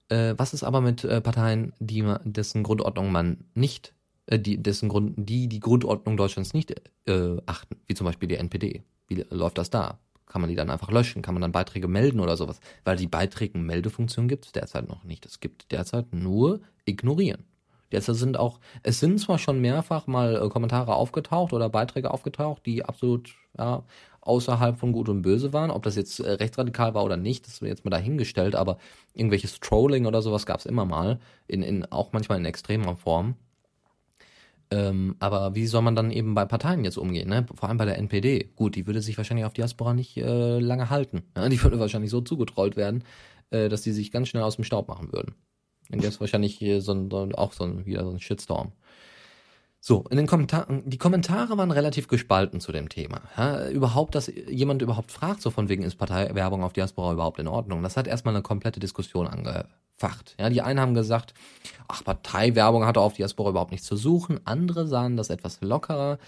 Äh, was ist aber mit äh, Parteien, die dessen Grundordnung man nicht, äh, die dessen Grund, die die Grundordnung Deutschlands nicht äh, achten, wie zum Beispiel die NPD? Wie läuft das da? Kann man die dann einfach löschen? Kann man dann Beiträge melden oder sowas? Weil die Beiträge-Meldefunktion gibt es derzeit noch nicht. Es gibt derzeit nur ignorieren. Derzeit sind auch, es sind zwar schon mehrfach mal äh, Kommentare aufgetaucht oder Beiträge aufgetaucht, die absolut ja, außerhalb von Gut und Böse waren. Ob das jetzt äh, rechtsradikal war oder nicht, das wird jetzt mal dahingestellt, aber irgendwelches Trolling oder sowas gab es immer mal, in, in, auch manchmal in extremer Form. Ähm, aber wie soll man dann eben bei Parteien jetzt umgehen? Ne? Vor allem bei der NPD. Gut, die würde sich wahrscheinlich auf Diaspora nicht äh, lange halten. Ja? Die würde wahrscheinlich so zugetrollt werden, äh, dass die sich ganz schnell aus dem Staub machen würden. Dann gäbe es wahrscheinlich so ein, auch so ein, wieder so ein Shitstorm. So, in den Kommentaren, die Kommentare waren relativ gespalten zu dem Thema. Ja, überhaupt, dass jemand überhaupt fragt, so von wegen ist Parteiwerbung auf Diaspora überhaupt in Ordnung. Das hat erstmal eine komplette Diskussion angefacht. Ja, die einen haben gesagt, ach, Parteiwerbung hatte auf Diaspora überhaupt nichts zu suchen. Andere sahen das etwas lockerer.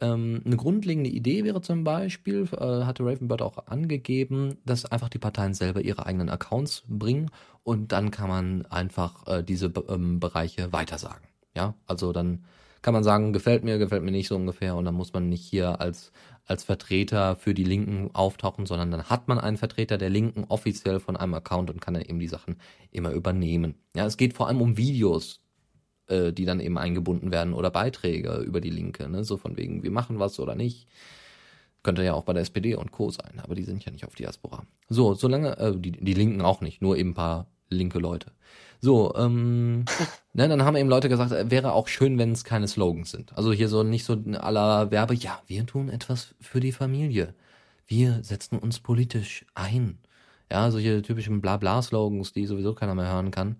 Ähm, eine grundlegende Idee wäre zum Beispiel, äh, hatte Ravenbird auch angegeben, dass einfach die Parteien selber ihre eigenen Accounts bringen und dann kann man einfach äh, diese ähm, Bereiche weitersagen. Ja, also dann kann man sagen, gefällt mir, gefällt mir nicht so ungefähr und dann muss man nicht hier als als Vertreter für die Linken auftauchen, sondern dann hat man einen Vertreter der Linken offiziell von einem Account und kann dann eben die Sachen immer übernehmen. Ja, es geht vor allem um Videos, äh, die dann eben eingebunden werden oder Beiträge über die Linke, ne? so von wegen, wir machen was oder nicht. Könnte ja auch bei der SPD und Co. sein, aber die sind ja nicht auf Diaspora. So, solange, äh, die, die Linken auch nicht, nur eben ein paar linke Leute. So, ähm, ne, dann haben eben Leute gesagt, äh, wäre auch schön, wenn es keine Slogans sind. Also hier so nicht so aller Werbe, ja, wir tun etwas für die Familie. Wir setzen uns politisch ein. Ja, solche typischen Blabla-Slogans, die sowieso keiner mehr hören kann.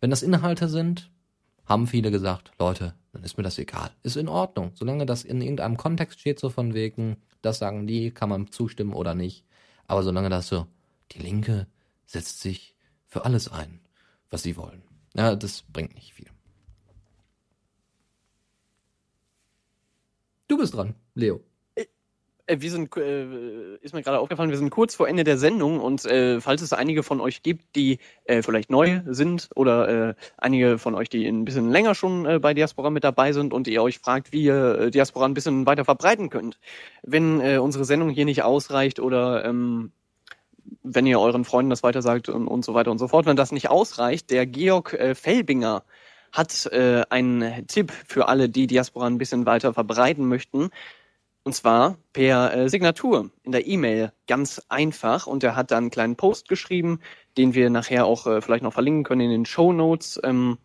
Wenn das Inhalte sind, haben viele gesagt, Leute, dann ist mir das egal. Ist in Ordnung. Solange das in irgendeinem Kontext steht, so von wegen, das sagen die, kann man zustimmen oder nicht. Aber solange das so, die Linke setzt sich für alles ein, was sie wollen. Ja, das bringt nicht viel. Du bist dran, Leo.
Äh, wir sind, äh, ist mir gerade aufgefallen, wir sind kurz vor Ende der Sendung und äh, falls es einige von euch gibt, die äh, vielleicht neu sind oder äh, einige von euch, die ein bisschen länger schon äh, bei Diaspora mit dabei sind und ihr euch fragt, wie ihr äh, Diaspora ein bisschen weiter verbreiten könnt, wenn äh, unsere Sendung hier nicht ausreicht oder ähm, wenn ihr euren Freunden das weitersagt und, und so weiter und so fort, wenn das nicht ausreicht, der Georg äh, Felbinger hat äh, einen Tipp für alle, die Diaspora ein bisschen weiter verbreiten möchten. Und zwar per äh, Signatur in der E-Mail. Ganz einfach. Und er hat dann einen kleinen Post geschrieben, den wir nachher auch äh, vielleicht noch verlinken können in den Show Notes. Ähm,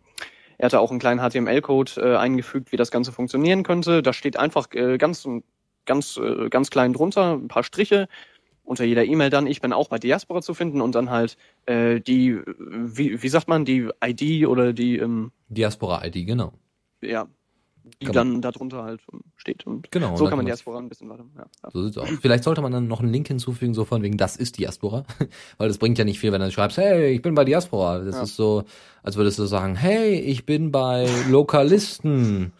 er hatte auch einen kleinen HTML-Code äh, eingefügt, wie das Ganze funktionieren könnte. Da steht einfach äh, ganz, ganz, äh, ganz klein drunter ein paar Striche. Unter jeder E-Mail dann, ich bin auch bei Diaspora zu finden und dann halt äh, die, wie, wie sagt man, die ID oder die ähm,
Diaspora-ID, genau.
Ja, die
Kann
dann darunter halt steht. Und
Genau,
so kann man Diaspora ein bisschen weiter. Ja, ja.
So sieht's aus. Vielleicht sollte man dann noch einen Link hinzufügen, so von wegen, das ist Diaspora. Weil das bringt ja nicht viel, wenn du schreibst, hey, ich bin bei Diaspora. Das
Ja.
ist so, als würdest du sagen, hey, ich bin bei Lokalisten.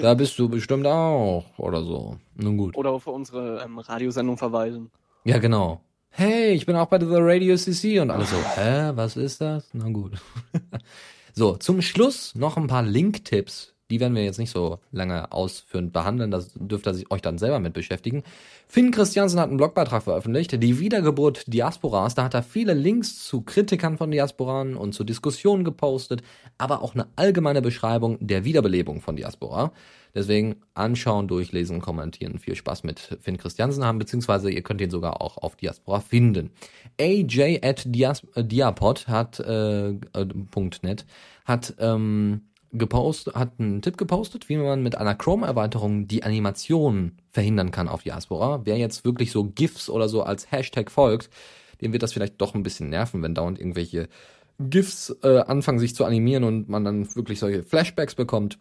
Da bist du bestimmt auch. Oder so. Nun gut.
Oder auf unsere ähm, Radiosendung verweisen.
Ja, genau. Hey, ich bin auch bei The Radio CC und alle so, hä, was ist das? Na gut. so, zum Schluss noch ein paar Link-Tipps. Die werden wir jetzt nicht so lange ausführend behandeln, das dürft ihr euch dann selber mit beschäftigen. Finn Christiansen hat einen Blogbeitrag veröffentlicht, die Wiedergeburt Diasporas. Da hat er viele Links zu Kritikern von Diasporan und zu Diskussionen gepostet, aber auch eine allgemeine Beschreibung der Wiederbelebung von Diaspora. Deswegen anschauen, durchlesen, kommentieren. Viel Spaß mit Finn Christiansen haben, beziehungsweise ihr könnt ihn sogar auch auf Diaspora finden. AJ at Dias äh, Diapod hat, äh, äh, .net, hat, ähm, gepostet, hat einen Tipp gepostet, wie man mit einer Chrome-Erweiterung die Animation verhindern kann auf Diaspora. Wer jetzt wirklich so GIFs oder so als Hashtag folgt, dem wird das vielleicht doch ein bisschen nerven, wenn dauernd irgendwelche GIFs äh, anfangen sich zu animieren und man dann wirklich solche Flashbacks bekommt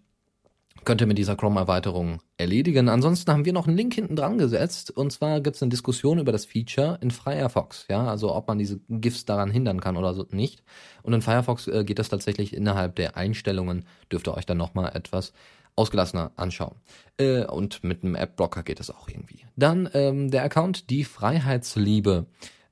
könnt ihr mit dieser Chrome-Erweiterung erledigen. Ansonsten haben wir noch einen Link hinten dran gesetzt. Und zwar gibt es eine Diskussion über das Feature in Firefox. Ja, also ob man diese GIFs daran hindern kann oder so nicht. Und in Firefox äh, geht das tatsächlich innerhalb der Einstellungen. Dürft ihr euch dann nochmal etwas ausgelassener anschauen. Äh, und mit einem App-Blocker geht das auch irgendwie. Dann ähm, der Account Die Freiheitsliebe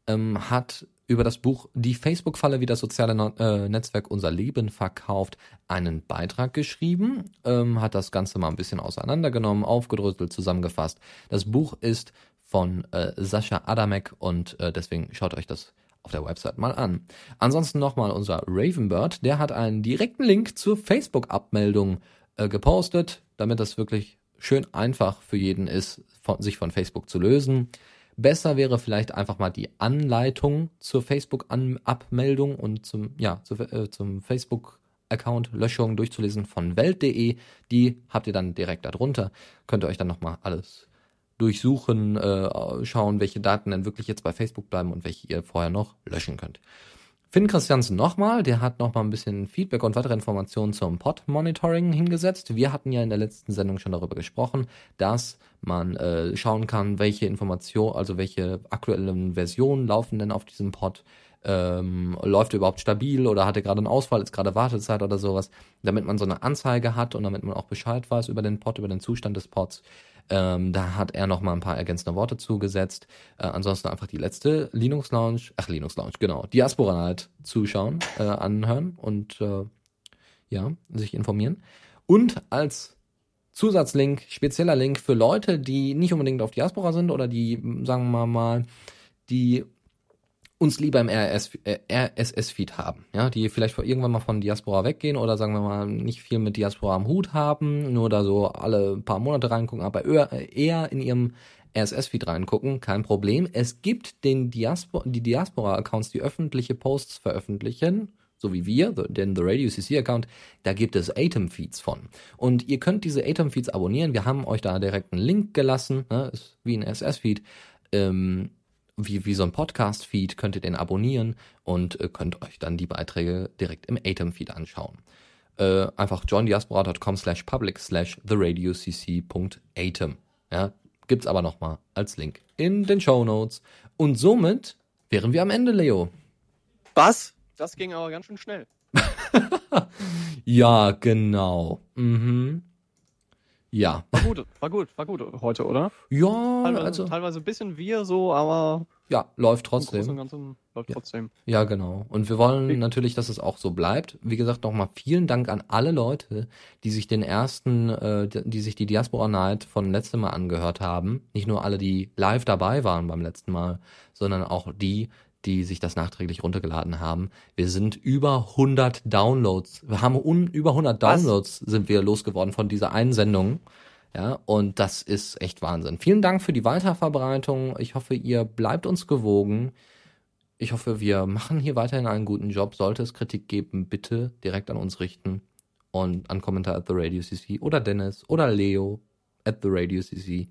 ähm, hat über das Buch Die Facebook-Falle, wie das soziale äh, Netzwerk unser Leben verkauft, einen Beitrag geschrieben, ähm, hat das Ganze mal ein bisschen auseinandergenommen, aufgedröselt, zusammengefasst. Das Buch ist von äh, Sascha Adamek und äh, deswegen schaut euch das auf der Website mal an. Ansonsten nochmal unser Ravenbird, der hat einen direkten Link zur Facebook-Abmeldung äh, gepostet, damit das wirklich schön einfach für jeden ist, von, sich von Facebook zu lösen. Besser wäre vielleicht einfach mal die Anleitung zur Facebook-Abmeldung und zum, ja, zu, äh, zum Facebook-Account-Löschung durchzulesen von welt.de. Die habt ihr dann direkt darunter. Könnt ihr euch dann nochmal alles durchsuchen, äh, schauen, welche Daten denn wirklich jetzt bei Facebook bleiben und welche ihr vorher noch löschen könnt. Finn Christiansen nochmal, der hat nochmal ein bisschen Feedback und weitere Informationen zum Pod-Monitoring hingesetzt. Wir hatten ja in der letzten Sendung schon darüber gesprochen, dass man äh, schauen kann, welche Informationen, also welche aktuellen Versionen laufen denn auf diesem Pod. Ähm, läuft er überhaupt stabil oder hat er gerade einen Ausfall, ist gerade Wartezeit oder sowas, damit man so eine Anzeige hat und damit man auch Bescheid weiß über den Pod, über den Zustand des Pods. Ähm, da hat er noch mal ein paar ergänzende Worte zugesetzt. Äh, ansonsten einfach die letzte Linux Lounge, ach Linux Lounge, genau, Diaspora Night zuschauen, äh, anhören und äh, ja, sich informieren. Und als Zusatzlink, spezieller Link für Leute, die nicht unbedingt auf Diaspora sind oder die, sagen wir mal, die uns lieber im RS, äh, RSS-Feed haben, ja, die vielleicht irgendwann mal von Diaspora weggehen oder sagen wir mal nicht viel mit Diaspora am Hut haben, nur da so alle paar Monate reingucken, aber eher in ihrem RSS-Feed reingucken, kein Problem. Es gibt den Diaspora, die Diaspora-Accounts, die öffentliche Posts veröffentlichen, so wie wir, den The Radio CC-Account, da gibt es Atom-Feeds von. Und ihr könnt diese Atom-Feeds abonnieren. Wir haben euch da direkt einen Link gelassen, ne? ist wie ein RSS-Feed. Ähm, wie, wie so ein Podcast-Feed, könnt ihr den abonnieren und äh, könnt euch dann die Beiträge direkt im Atom-Feed anschauen. Äh, einfach johndiaspora.com slash public slash theradiocc.atom. Ja, gibt's aber nochmal als Link in den Show Notes. Und somit wären wir am Ende, Leo.
Was? Das ging aber ganz schön schnell.
ja, genau. Mhm. Ja.
War gut, war gut, war gut heute, oder?
Ja,
teilweise,
also.
Teilweise ein bisschen wir so, aber.
Ja, läuft trotzdem.
Im Ganzen läuft
ja.
trotzdem.
Ja, genau. Und wir wollen natürlich, dass es auch so bleibt. Wie gesagt, nochmal vielen Dank an alle Leute, die sich den ersten, äh, die sich die Diaspora Night von letztem Mal angehört haben. Nicht nur alle, die live dabei waren beim letzten Mal, sondern auch die, die sich das nachträglich runtergeladen haben. Wir sind über 100 Downloads. Wir haben un, über 100 Downloads Was? sind wir losgeworden von dieser Einsendung. Ja, und das ist echt Wahnsinn. Vielen Dank für die Weiterverbreitung. Ich hoffe, ihr bleibt uns gewogen. Ich hoffe, wir machen hier weiterhin einen guten Job. Sollte es Kritik geben, bitte direkt an uns richten und an Kommentar at the Radio CC oder Dennis oder Leo at the Radio CC.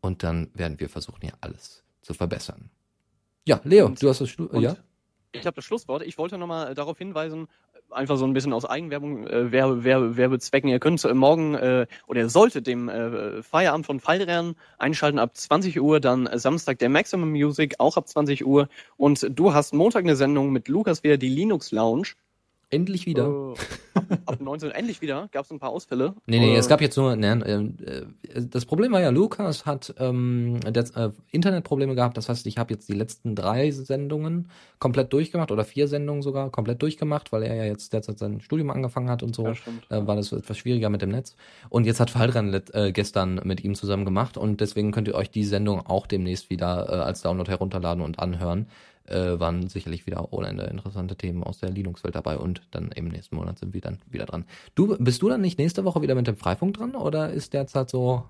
Und dann werden wir versuchen, hier alles zu verbessern. Ja, Leo, und, du hast das Schlusswort. Ja?
Ich habe das Schlusswort. Ich wollte nochmal darauf hinweisen, einfach so ein bisschen aus Eigenwerbung, äh, Werbe, Werbe, Werbezwecken. Ihr könnt äh, morgen äh, oder ihr solltet dem äh, Feierabend von Fallrennen einschalten ab 20 Uhr, dann Samstag der Maximum Music auch ab 20 Uhr und du hast Montag eine Sendung mit Lukas wieder, die Linux Lounge.
Endlich wieder. Uh,
ab, ab 19 endlich wieder. Gab es ein paar Ausfälle.
Nee, nee, es gab jetzt nur. Ne, äh, das Problem war ja, Lukas hat ähm, das, äh, Internetprobleme gehabt. Das heißt, ich habe jetzt die letzten drei Sendungen komplett durchgemacht oder vier Sendungen sogar komplett durchgemacht, weil er ja jetzt derzeit sein Studium angefangen hat und so. Ja, äh, war das etwas schwieriger mit dem Netz. Und jetzt hat Fallrennen äh, gestern mit ihm zusammen gemacht und deswegen könnt ihr euch die Sendung auch demnächst wieder äh, als Download herunterladen und anhören äh, waren sicherlich wieder ohne Ende interessante Themen aus der Linux-Welt dabei und dann im nächsten Monat sind wir dann wieder dran. Du, bist du dann nicht nächste Woche wieder mit dem Freifunk dran oder ist derzeit so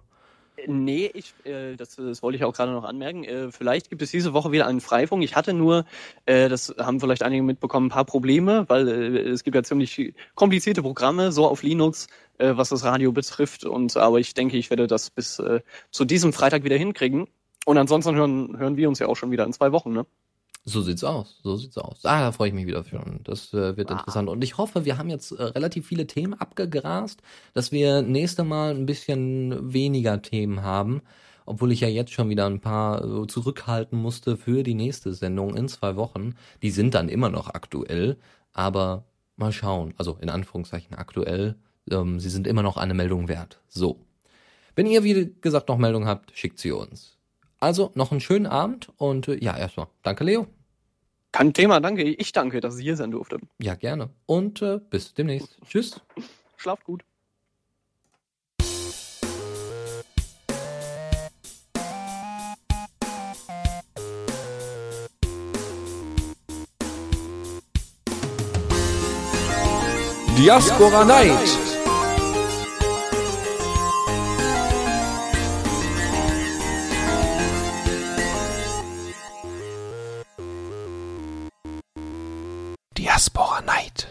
Nee, ich, äh, das, das wollte ich auch gerade noch anmerken. Äh, vielleicht gibt es diese Woche wieder einen Freifunk. Ich hatte nur, äh, das haben vielleicht einige mitbekommen, ein paar Probleme, weil äh, es gibt ja ziemlich komplizierte Programme, so auf Linux, äh, was das Radio betrifft. Und aber ich denke, ich werde das bis äh, zu diesem Freitag wieder hinkriegen. Und ansonsten hören, hören wir uns ja auch schon wieder in zwei Wochen, ne?
So sieht's aus, so sieht's aus. Ah, da freue ich mich wieder für. Das äh, wird ah. interessant. Und ich hoffe, wir haben jetzt äh, relativ viele Themen abgegrast, dass wir nächste Mal ein bisschen weniger Themen haben. Obwohl ich ja jetzt schon wieder ein paar äh, zurückhalten musste für die nächste Sendung in zwei Wochen. Die sind dann immer noch aktuell, aber mal schauen. Also in Anführungszeichen aktuell. Ähm, sie sind immer noch eine Meldung wert. So. Wenn ihr, wie gesagt, noch Meldungen habt, schickt sie uns. Also noch einen schönen Abend und äh, ja, erstmal danke, Leo.
Kein Thema, danke. Ich danke, dass ich hier sein durfte.
Ja, gerne. Und äh, bis demnächst. Tschüss.
Schlaft gut.
Diaspora Night.